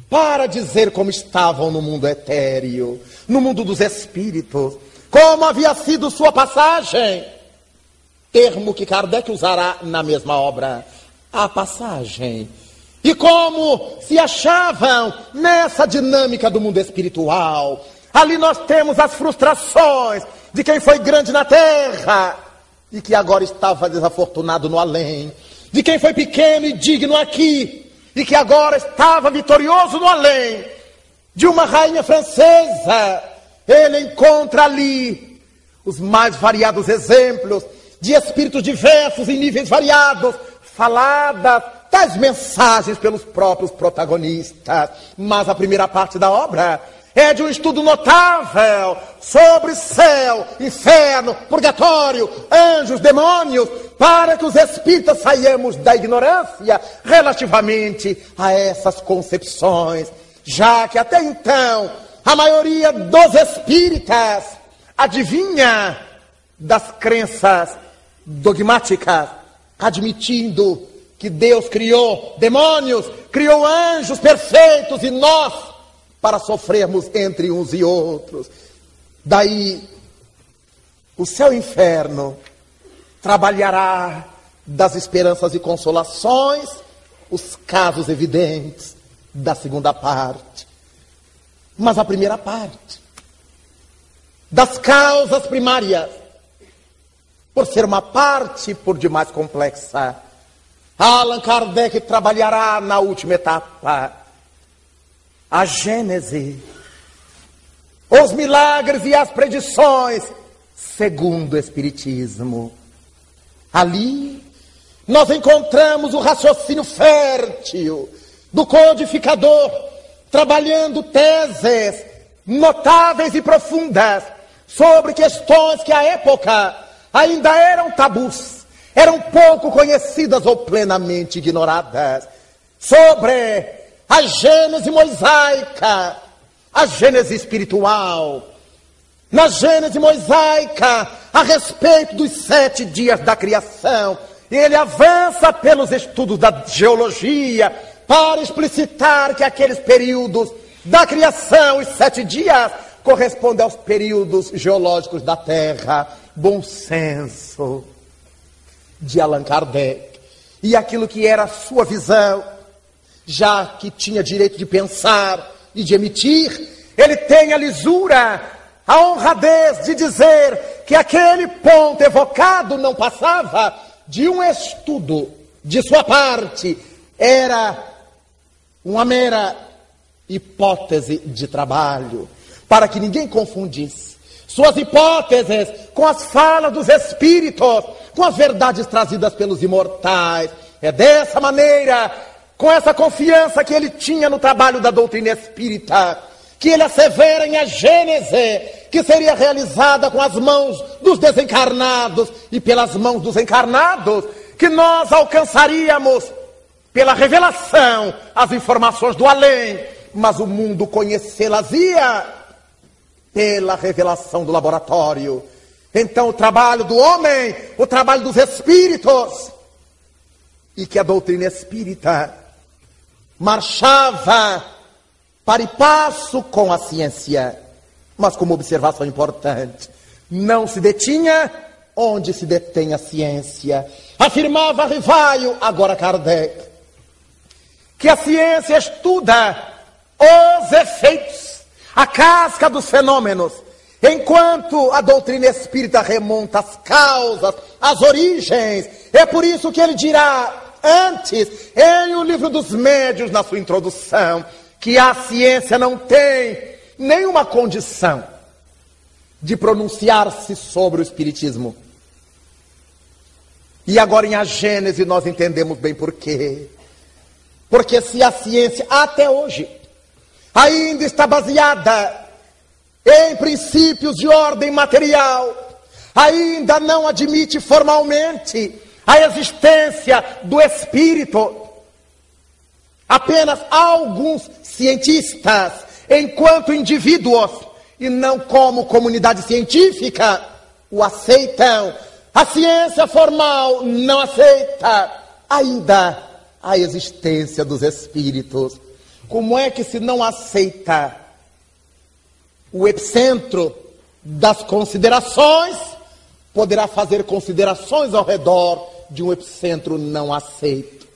para dizer como estavam no mundo etéreo, no mundo dos espíritos, como havia sido sua passagem. Termo que Kardec usará na mesma obra, a passagem. E como se achavam nessa dinâmica do mundo espiritual. Ali nós temos as frustrações de quem foi grande na terra e que agora estava desafortunado no além de quem foi pequeno e digno aqui, e que agora estava vitorioso no além, de uma rainha francesa, ele encontra ali os mais variados exemplos de espíritos diversos em níveis variados, faladas tais mensagens pelos próprios protagonistas. Mas a primeira parte da obra é de um estudo notável sobre céu, inferno, purgatório, anjos, demônios, para que os espíritas saiamos da ignorância relativamente a essas concepções, já que até então a maioria dos espíritas adivinha das crenças dogmáticas, admitindo que Deus criou demônios, criou anjos perfeitos e nós para sofrermos entre uns e outros. Daí, o céu e o inferno trabalhará das esperanças e consolações os casos evidentes da segunda parte. Mas a primeira parte, das causas primárias, por ser uma parte por demais complexa, Allan Kardec trabalhará na última etapa a Gênese, os milagres e as predições segundo o Espiritismo. Ali nós encontramos o raciocínio fértil do codificador, trabalhando teses notáveis e profundas sobre questões que à época ainda eram tabus, eram pouco conhecidas ou plenamente ignoradas, sobre a gênese mosaica, a gênese espiritual. Na gênese mosaica, a respeito dos sete dias da criação, ele avança pelos estudos da geologia para explicitar que aqueles períodos da criação, os sete dias, correspondem aos períodos geológicos da Terra. Bom senso de Allan Kardec. E aquilo que era a sua visão, já que tinha direito de pensar e de emitir, ele tem a lisura, a honradez de dizer que aquele ponto evocado não passava de um estudo de sua parte, era uma mera hipótese de trabalho, para que ninguém confundisse suas hipóteses com as falas dos espíritos, com as verdades trazidas pelos imortais. É dessa maneira, com essa confiança que ele tinha no trabalho da doutrina espírita, que ele assevera em a Gênese, que seria realizada com as mãos dos desencarnados e pelas mãos dos encarnados, que nós alcançaríamos pela revelação as informações do além, mas o mundo conhecê-las-ia pela revelação do laboratório. Então, o trabalho do homem, o trabalho dos espíritos, e que a doutrina espírita marchava para e passo com a ciência, mas com uma observação importante: não se detinha onde se detém a ciência. Afirmava Rivaio, agora Kardec, que a ciência estuda os efeitos, a casca dos fenômenos, enquanto a doutrina espírita remonta as causas, as origens. É por isso que ele dirá antes, em O Livro dos Médios, na sua introdução, que a ciência não tem nenhuma condição de pronunciar-se sobre o Espiritismo. E agora em A Gênese nós entendemos bem por quê. Porque se a ciência, até hoje, ainda está baseada em princípios de ordem material, ainda não admite formalmente a existência do espírito. Apenas alguns cientistas, enquanto indivíduos e não como comunidade científica, o aceitam. A ciência formal não aceita ainda a existência dos espíritos. Como é que se não aceita o epicentro das considerações, poderá fazer considerações ao redor de um epicentro não aceito?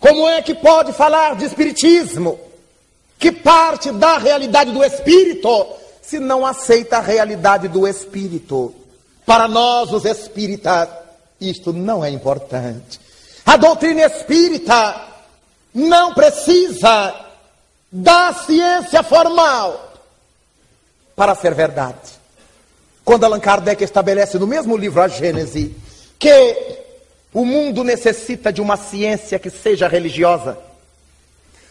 Como é que pode falar de espiritismo, que parte da realidade do espírito, se não aceita a realidade do espírito? Para nós, os espíritas, isto não é importante. A doutrina espírita não precisa da ciência formal para ser verdade. Quando Allan Kardec estabelece no mesmo livro A Gênese que o mundo necessita de uma ciência que seja religiosa,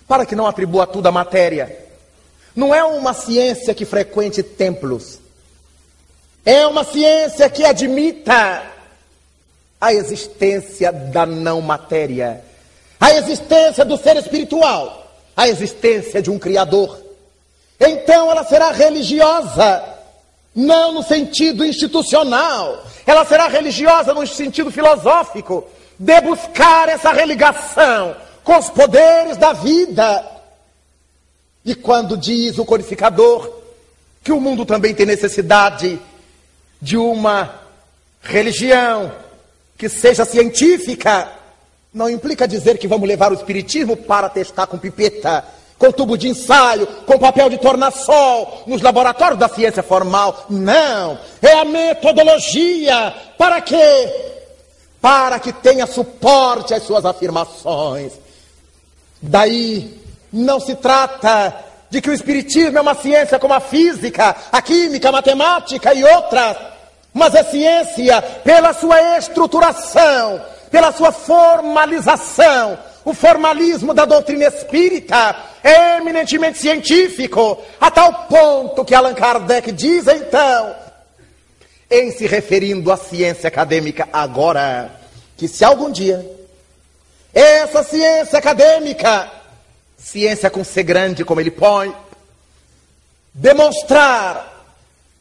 para que não atribua tudo à matéria. Não é uma ciência que frequente templos. É uma ciência que admita a existência da não matéria, a existência do ser espiritual, a existência de um Criador. Então ela será religiosa, não no sentido institucional, ela será religiosa no sentido filosófico, de buscar essa religação com os poderes da vida. E quando diz o codificador que o mundo também tem necessidade de uma religião que seja científica, não implica dizer que vamos levar o espiritismo para testar com pipeta, com tubo de ensaio, com papel de tornassol, nos laboratórios da ciência formal. Não. É a metodologia. Para quê? para que tenha suporte às suas afirmações. Daí, não se trata de que o Espiritismo é uma ciência como a física, a química, a matemática e outras, mas é ciência pela sua estruturação, pela sua formalização. O formalismo da doutrina espírita é eminentemente científico, a tal ponto que Allan Kardec diz então, em se referindo à ciência acadêmica agora, que se algum dia essa ciência acadêmica, ciência com C grande, como ele põe, demonstrar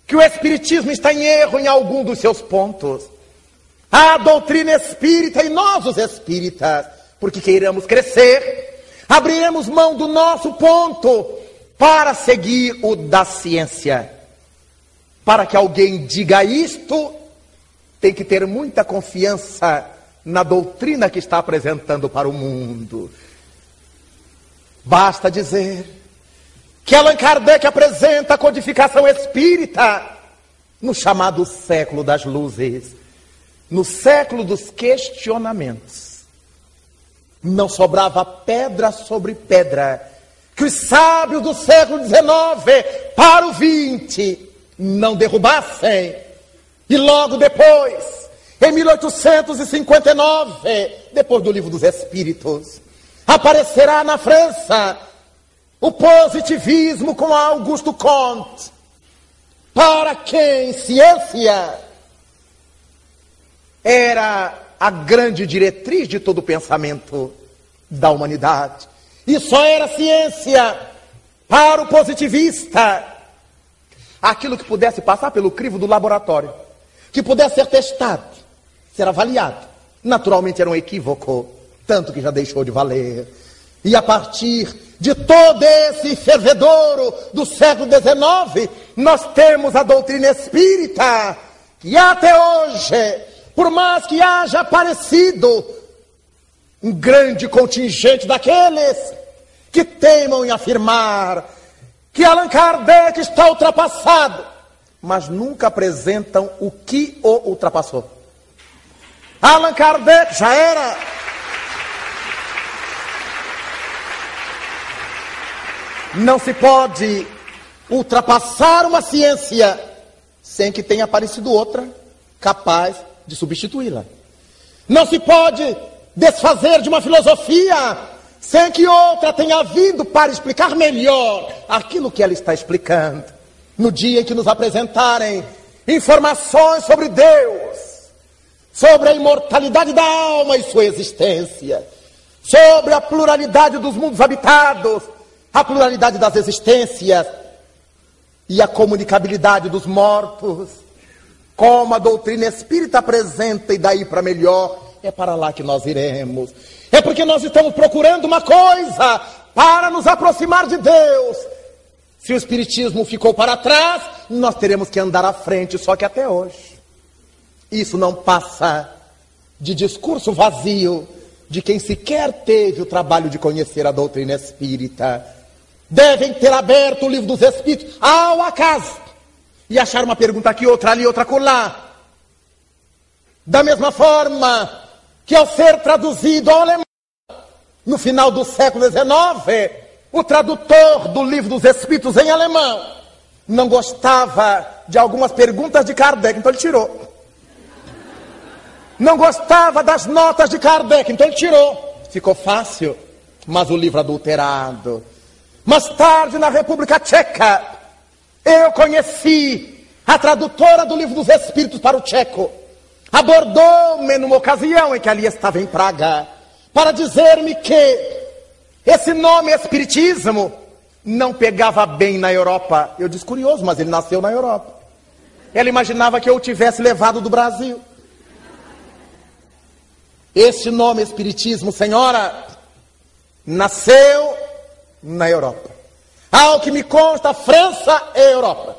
que o Espiritismo está em erro em algum dos seus pontos, a doutrina espírita e nós, os espíritas, porque queiramos crescer, abriremos mão do nosso ponto para seguir o da ciência. Para que alguém diga isto, tem que ter muita confiança na doutrina que está apresentando para o mundo. Basta dizer que Allan Kardec apresenta a codificação espírita no chamado século das luzes, no século dos questionamentos. Não sobrava pedra sobre pedra que os sábios do século XIX para o XX não derrubassem. E logo depois, em 1859, depois do livro dos Espíritos, aparecerá na França o positivismo com Augusto Comte, para quem ciência era a grande diretriz de todo o pensamento da humanidade. E só era ciência para o positivista aquilo que pudesse passar pelo crivo do laboratório, que pudesse ser testado, ser avaliado. Naturalmente era um equívoco, tanto que já deixou de valer. E a partir de todo esse fervedouro do século XIX, nós temos a doutrina espírita, que até hoje, por mais que haja aparecido um grande contingente daqueles que teimam em afirmar que Allan Kardec está ultrapassado, mas nunca apresentam o que o ultrapassou. Allan Kardec já era Não se pode ultrapassar uma ciência sem que tenha aparecido outra capaz de substituí-la. Não se pode desfazer de uma filosofia sem que outra tenha vindo para explicar melhor aquilo que ela está explicando. No dia em que nos apresentarem informações sobre Deus, sobre a imortalidade da alma e sua existência, sobre a pluralidade dos mundos habitados, a pluralidade das existências e a comunicabilidade dos mortos, como a doutrina espírita apresenta e daí para melhor, é para lá que nós iremos. É porque nós estamos procurando uma coisa para nos aproximar de Deus. Se o espiritismo ficou para trás, nós teremos que andar à frente, só que até hoje. Isso não passa de discurso vazio de quem sequer teve o trabalho de conhecer a doutrina espírita devem ter aberto o livro dos Espíritos ao acaso e achar uma pergunta aqui, outra ali, outra colar. Da mesma forma que ao ser traduzido ao alemão no final do século XIX, o tradutor do livro dos Espíritos em alemão não gostava de algumas perguntas de Kardec, então ele tirou. Não gostava das notas de Kardec, então ele tirou. Ficou fácil, mas o livro adulterado mais tarde, na República Tcheca, eu conheci a tradutora do livro dos Espíritos para o tcheco. Abordou-me numa ocasião em que ali estava em Praga, para dizer-me que esse nome Espiritismo não pegava bem na Europa. Eu disse curioso, mas ele nasceu na Europa. Ela imaginava que eu o tivesse levado do Brasil. Este nome Espiritismo, senhora, nasceu na Europa. Ao que me consta, França é Europa.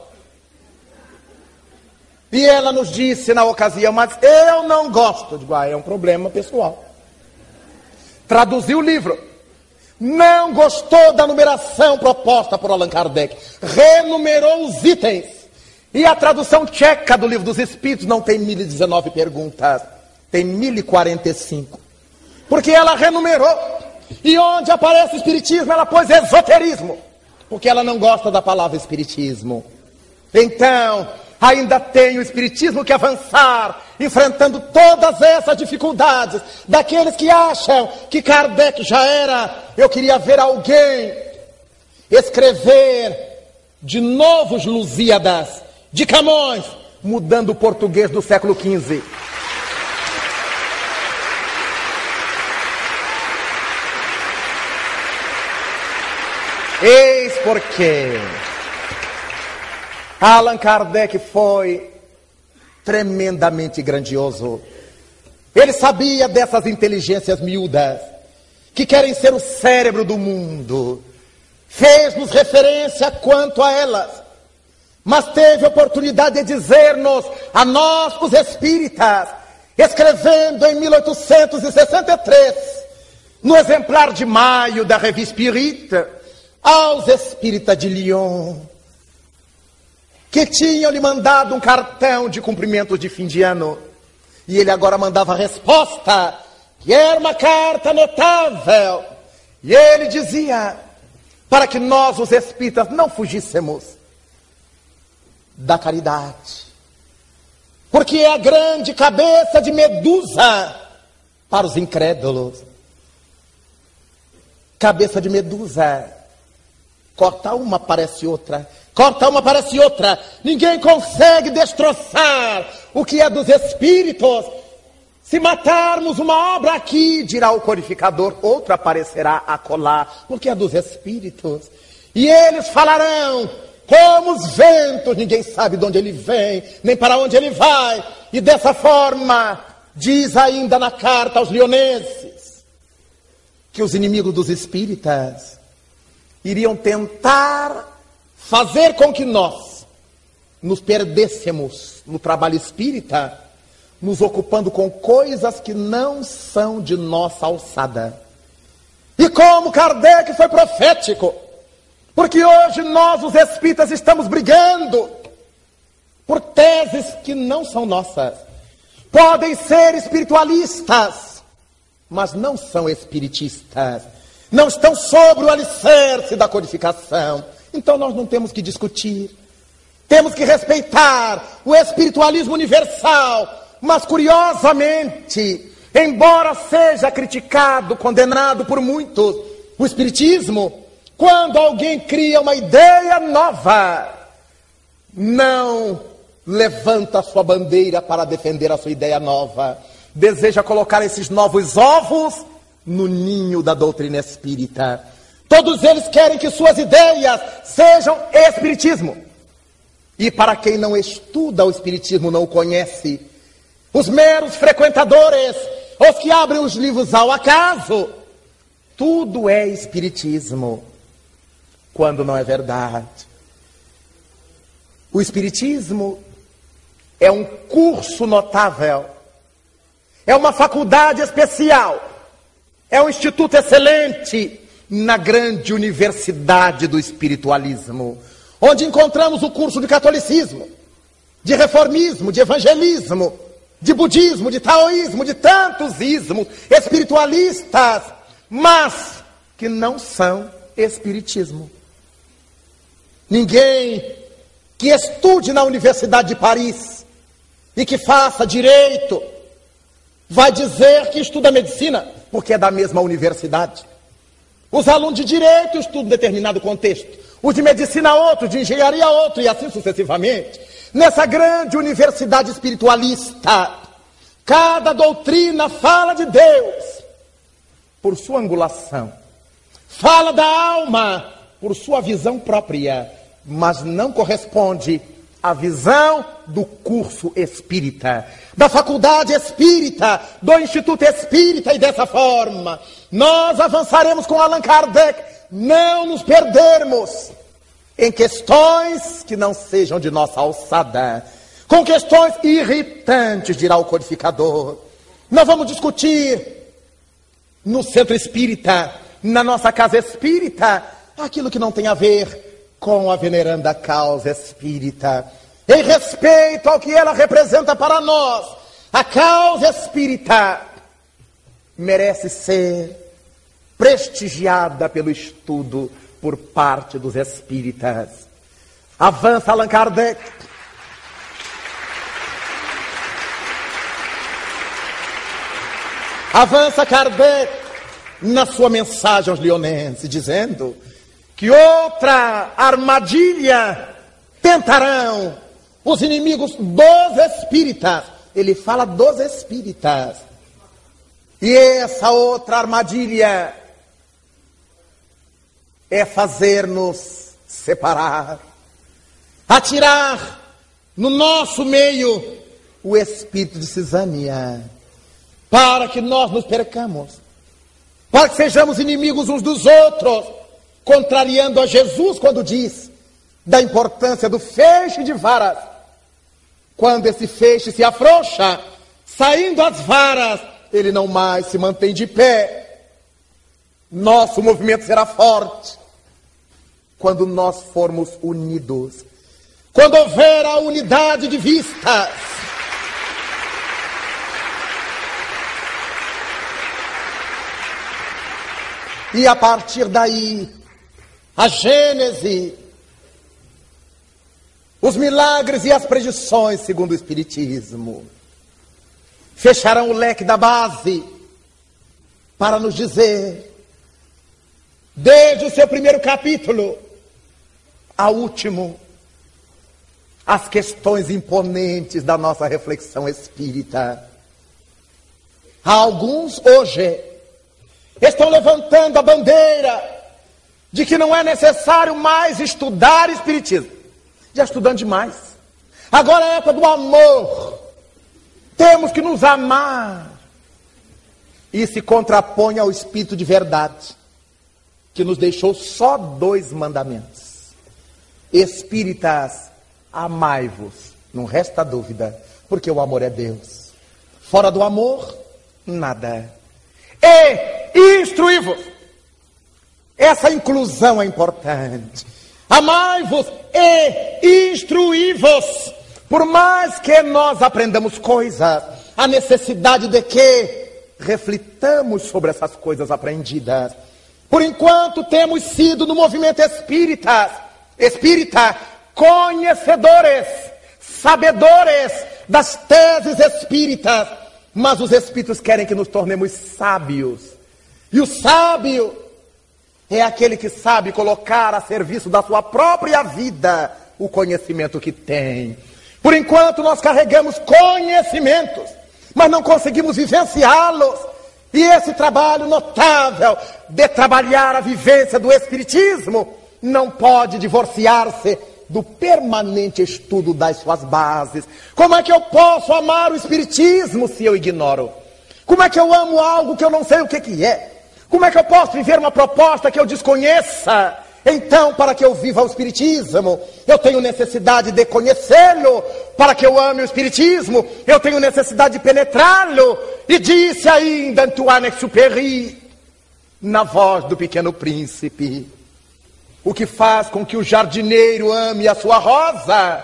E ela nos disse na ocasião, mas eu não gosto. Digo, ah, é um problema pessoal. Traduziu o livro. Não gostou da numeração proposta por Allan Kardec. Renumerou os itens. E a tradução tcheca do livro dos Espíritos não tem 1019 perguntas. tem 1045. Porque ela renumerou. E onde aparece o espiritismo, ela pôs esoterismo. Porque ela não gosta da palavra espiritismo. Então, ainda tem o espiritismo que avançar, enfrentando todas essas dificuldades. Daqueles que acham que Kardec já era, eu queria ver alguém escrever de novos Lusíadas, de Camões, mudando o português do século XV. Eis porque Allan Kardec foi tremendamente grandioso. Ele sabia dessas inteligências miúdas que querem ser o cérebro do mundo. Fez-nos referência quanto a elas, mas teve oportunidade de dizer-nos a nós, os espíritas, escrevendo em 1863, no exemplar de maio da Revista Espírita, aos espíritas de Lyon que tinham lhe mandado um cartão de cumprimento de fim de ano. E ele agora mandava a resposta, que era uma carta notável. E ele dizia, para que nós, os espíritas, não fugíssemos da caridade. Porque é a grande cabeça de Medusa para os incrédulos. Cabeça de Medusa. Corta uma, aparece outra. Corta uma, aparece outra. Ninguém consegue destroçar o que é dos espíritos. Se matarmos uma obra aqui, dirá o codificador, outra aparecerá a colar, porque é dos espíritos. E eles falarão, como os ventos, ninguém sabe de onde ele vem, nem para onde ele vai. E dessa forma, diz ainda na carta aos leoneses, que os inimigos dos espíritas iriam tentar fazer com que nós nos perdêssemos no trabalho espírita, nos ocupando com coisas que não são de nossa alçada. E como Kardec foi profético, porque hoje nós, os espíritas, estamos brigando por teses que não são nossas. Podem ser espiritualistas, mas não são espiritistas. Não estão sobre o alicerce da codificação então nós não temos que discutir. Temos que respeitar o espiritualismo universal. Mas curiosamente, embora seja criticado, condenado por muitos, o espiritismo, quando alguém cria uma ideia nova, não levanta sua bandeira para defender a sua ideia nova. Deseja colocar esses novos ovos no ninho da doutrina espírita. Todos eles querem que suas ideias sejam espiritismo. E para quem não estuda o espiritismo, não o conhece, os meros frequentadores, os que abrem os livros ao acaso, tudo é espiritismo, quando não é verdade. O espiritismo é um curso notável, é uma faculdade especial, é um instituto excelente na grande universidade do espiritualismo, onde encontramos o curso de catolicismo, de reformismo, de evangelismo, de budismo, de taoísmo, de tantos ismos espiritualistas, mas que não são espiritismo. Ninguém que estude na Universidade de Paris e que faça direito vai dizer que estuda medicina, porque é da mesma universidade. Os alunos de direito estudam determinado contexto, os de medicina outro, de engenharia outro, e assim sucessivamente. Nessa grande universidade espiritualista, cada doutrina fala de Deus por sua angulação, fala da alma por sua visão própria, mas não corresponde à visão do curso espírita, da faculdade espírita, do instituto espírita, e dessa forma nós avançaremos com Allan Kardec, não nos perdermos em questões que não sejam de nossa alçada, com questões irritantes, dirá o codificador. Nós vamos discutir no centro espírita, na nossa casa espírita, aquilo que não tem a ver com a veneranda causa espírita, em respeito ao que ela representa para nós, A causa espírita merece ser prestigiada pelo estudo por parte dos espíritas. Avança Allan Kardec. Avança Kardec na sua mensagem aos leonenses, dizendo que outra armadilha tentarão os inimigos dos espíritas. Ele fala dos espíritas. E essa outra armadilha é fazer-nos separar, atirar no nosso meio o espírito de cisânia, para que nós nos percamos, para que sejamos inimigos uns dos outros, contrariando a Jesus quando diz da importância do feixe de varas. Quando esse feixe se afrouxa, saindo as varas, ele não mais se mantém de pé, nosso movimento será forte quando nós formos unidos. Quando houver a unidade de vistas. E a partir daí, a Gênese, os milagres e as predições, segundo o Espiritismo, fecharão o leque da base para nos dizer desde o seu primeiro capítulo ao último, as questões imponentes da nossa reflexão espírita. Alguns hoje estão levantando a bandeira de que não é necessário mais estudar espiritismo. Já estudando demais. Agora é a época do amor. Temos que nos amar. E se contrapõe ao espírito de verdade que nos deixou só dois mandamentos. Espíritas, amai-vos, não resta dúvida, porque o amor é Deus. Fora do amor, nada. E instruí-vos. Essa inclusão é importante. Amai-vos e instruí-vos. Por mais que nós aprendamos coisas, a necessidade de que reflitamos sobre essas coisas aprendidas por enquanto temos sido no movimento espírita, espírita, conhecedores, sabedores das teses espíritas, mas os espíritos querem que nos tornemos sábios. E o sábio é aquele que sabe colocar a serviço da sua própria vida o conhecimento que tem. Por enquanto nós carregamos conhecimentos, mas não conseguimos vivenciá-los e esse trabalho notável de trabalhar a vivência do Espiritismo não pode divorciar-se do permanente estudo das suas bases. Como é que eu posso amar o Espiritismo se eu ignoro? Como é que eu amo algo que eu não sei o que, que é? Como é que eu posso viver uma proposta que eu desconheça? Então, para que eu viva o Espiritismo, eu tenho necessidade de conhecê-lo. Para que eu ame o Espiritismo, eu tenho necessidade de penetrá-lo. E disse ainda Antoine Exupéry, na voz do pequeno príncipe, o que faz com que o jardineiro ame a sua rosa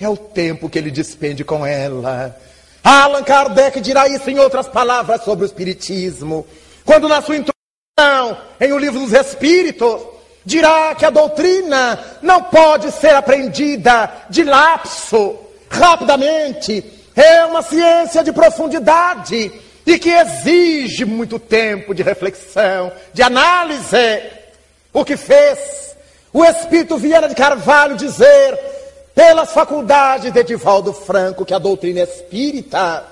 é o tempo que ele despende com ela. Allan Kardec dirá isso em outras palavras sobre o Espiritismo, quando na sua introdução, em O Livro dos Espíritos, dirá que a doutrina não pode ser aprendida de lapso, rapidamente. É uma ciência de profundidade e que exige muito tempo de reflexão, de análise. O que fez o Espírito Vieira de Carvalho dizer, pelas faculdades de Edivaldo Franco, que a doutrina espírita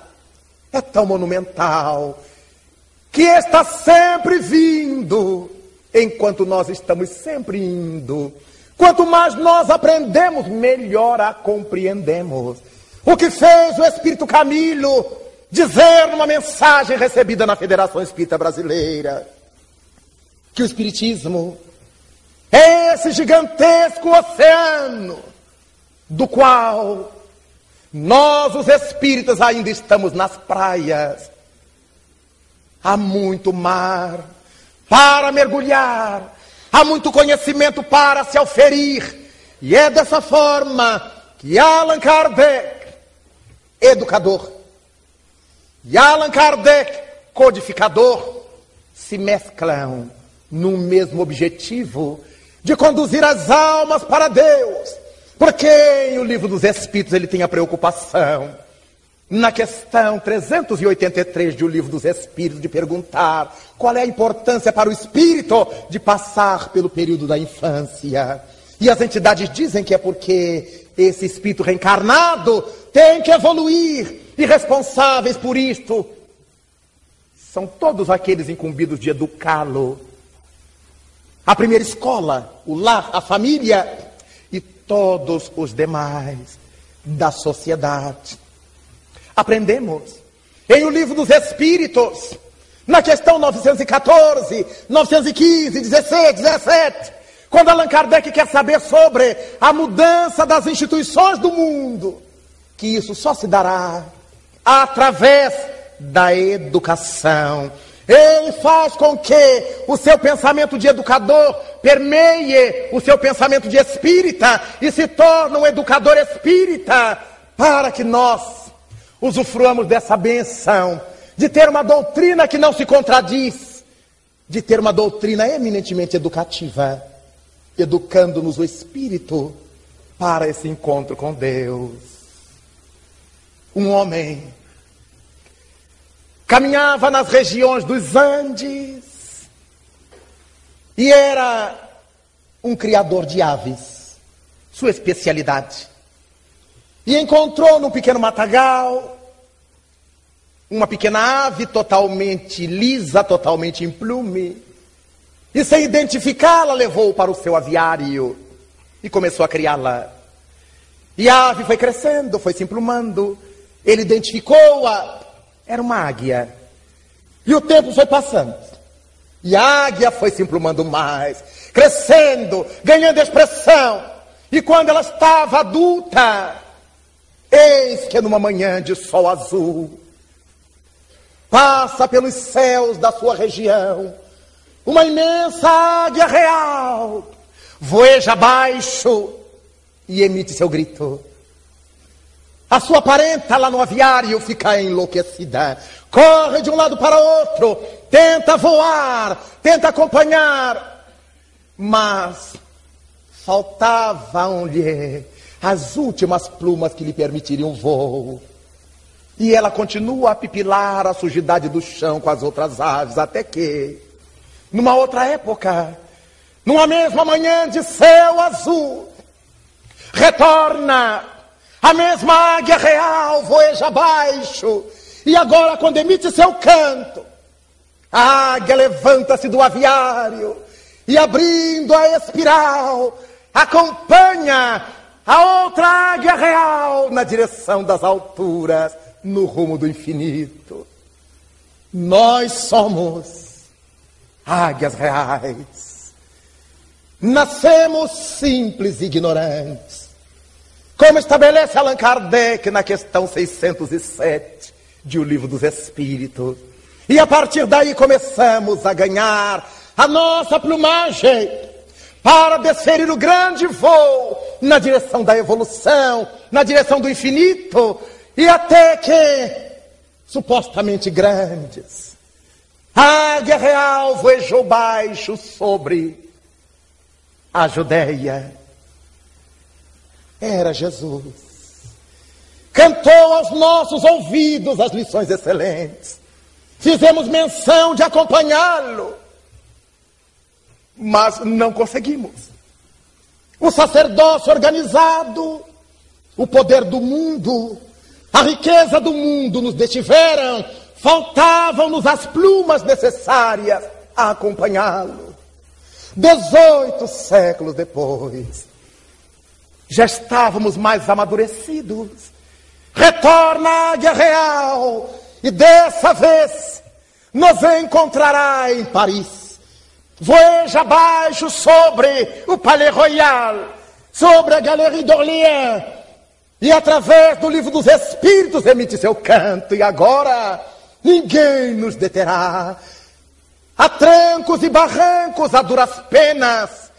é tão monumental, que está sempre vindo enquanto nós estamos sempre indo. Quanto mais nós aprendemos, melhor a compreendemos. O que fez o Espírito Camilo dizer numa mensagem recebida na Federação Espírita Brasileira que o Espiritismo é esse gigantesco oceano do qual nós, os espíritas, ainda estamos nas praias. Há muito mar para mergulhar, há muito conhecimento para se oferir. E é dessa forma que Allan Kardec, educador, e Allan Kardec, codificador, se mesclam num mesmo objetivo de conduzir as almas para Deus. Porque o livro dos Espíritos ele tem a preocupação, na questão 383 do livro dos Espíritos, de perguntar qual é a importância para o espírito de passar pelo período da infância. E as entidades dizem que é porque esse espírito reencarnado tem que evoluir, e responsáveis por isto são todos aqueles incumbidos de educá-lo. A primeira escola, o lar, a família e todos os demais da sociedade. Aprendemos em o livro dos Espíritos, na questão 914, 915, 16, 17, quando Allan Kardec quer saber sobre a mudança das instituições do mundo, que isso só se dará através da educação. Ele faz com que o seu pensamento de educador permeie o seu pensamento de espírita e se torne um educador espírita para que nós usufruamos dessa benção de ter uma doutrina que não se contradiz, de ter uma doutrina eminentemente educativa, educando-nos o espírito para esse encontro com Deus. Um homem caminhava nas regiões dos Andes e era um criador de aves, sua especialidade. E encontrou num pequeno matagal uma pequena ave totalmente lisa, totalmente em plume. E sem identificá-la, levou para o seu aviário e começou a criá-la. E a ave foi crescendo, foi se emplumando. Ele identificou-a era uma águia. E o tempo foi passando. E a águia foi se emplumando mais, crescendo, ganhando expressão. E quando ela estava adulta, eis que numa manhã de sol azul, passa pelos céus da sua região uma imensa águia real, voeja abaixo e emite seu grito. A sua parenta lá no aviário fica enlouquecida. Corre de um lado para outro, tenta voar, tenta acompanhar. Mas faltavam-lhe as últimas plumas que lhe permitiriam voo. E ela continua a pipilar a sujidade do chão com as outras aves, até que, numa outra época, numa mesma manhã de céu azul, retorna a mesma águia real voeja abaixo. E agora, quando emite seu canto, a águia levanta-se do aviário e, abrindo a espiral, acompanha a outra águia real na direção das alturas, no rumo do infinito. Nós somos águias reais. Nascemos simples e ignorantes como estabelece Allan Kardec na questão 607 de O Livro dos Espíritos. E a partir daí começamos a ganhar a nossa plumagem para desferir o grande voo na direção da evolução, na direção do infinito, e até que, supostamente grandes, a águia real voejou baixo sobre a Judéia era Jesus. Cantou aos nossos ouvidos as lições excelentes. Fizemos menção de acompanhá-lo, mas não conseguimos. O sacerdócio organizado, o poder do mundo, a riqueza do mundo nos detiveram, faltavam-nos as plumas necessárias a acompanhá-lo. Dezoito séculos depois, já estávamos mais amadurecidos. Retorna a águia real e dessa vez nos encontrará em Paris. Voeja abaixo sobre o Palais Royal, sobre a Galerie d'Orléans e através do livro dos Espíritos emite seu canto. E agora ninguém nos deterá. A trancos e barrancos, a duras penas,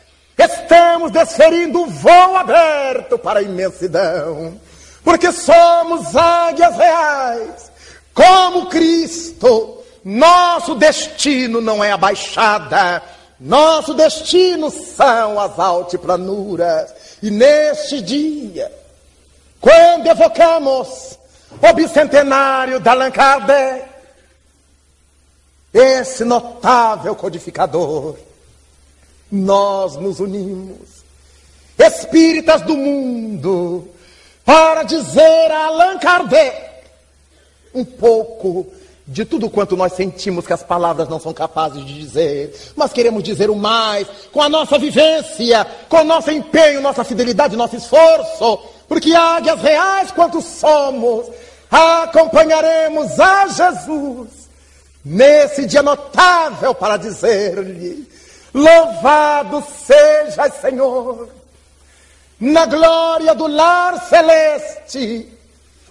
Estamos desferindo um voo aberto para a imensidão, porque somos águias reais, Como Cristo, nosso destino não é a baixada, nosso destino são as altiplanuras. E neste dia, quando evocamos o bicentenário de Allan Kardec, esse notável codificador, nós nos unimos, espíritas do mundo, para dizer a Allan Kardec um pouco de tudo quanto nós sentimos que as palavras não são capazes de dizer, mas queremos dizer o mais com a nossa vivência, com o nosso empenho, nossa fidelidade, nosso esforço, porque águias reais quanto somos, acompanharemos a Jesus nesse dia notável para dizer-lhe: Louvado seja Senhor, na glória do lar celeste,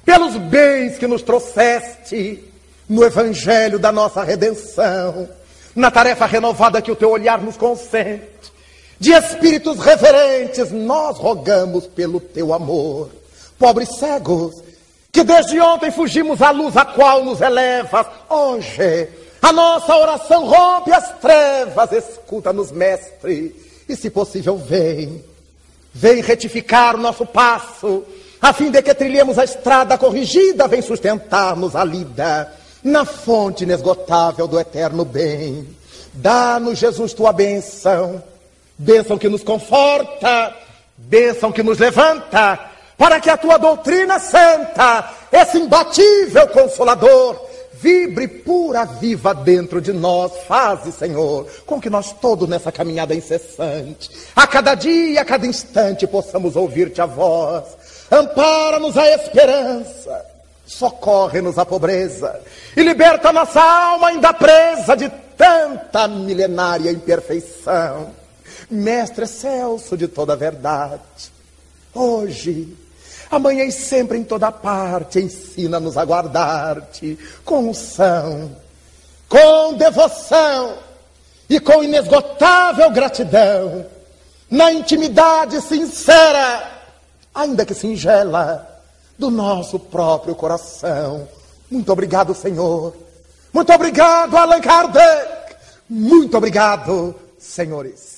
pelos bens que nos trouxeste no evangelho da nossa redenção, na tarefa renovada que o teu olhar nos consente. De espíritos reverentes, nós rogamos pelo teu amor. Pobres cegos, que desde ontem fugimos à luz a qual nos elevas, hoje a nossa oração rompe as trevas, escuta-nos, mestre, e se possível, vem, vem retificar o nosso passo, a fim de que trilhemos a estrada corrigida, vem sustentar-nos a lida na fonte inesgotável do eterno bem. Dá-nos, Jesus, tua bênção, bênção que nos conforta, bênção que nos levanta, para que a tua doutrina santa, esse imbatível consolador, vibre pura, viva dentro de nós. Faze, Senhor, com que nós todos nessa caminhada incessante, a cada dia, a cada instante, possamos ouvir-te a voz. Ampara-nos a esperança, socorre-nos a pobreza e liberta nossa alma ainda presa de tanta milenária imperfeição. Mestre Celso de toda a verdade, hoje amanhã e sempre em toda parte, ensina-nos a guardar-te com unção, com devoção e com inesgotável gratidão, na intimidade sincera, ainda que singela, do nosso próprio coração. Muito obrigado, Senhor. Muito obrigado, Allan Kardec. Muito obrigado, senhores.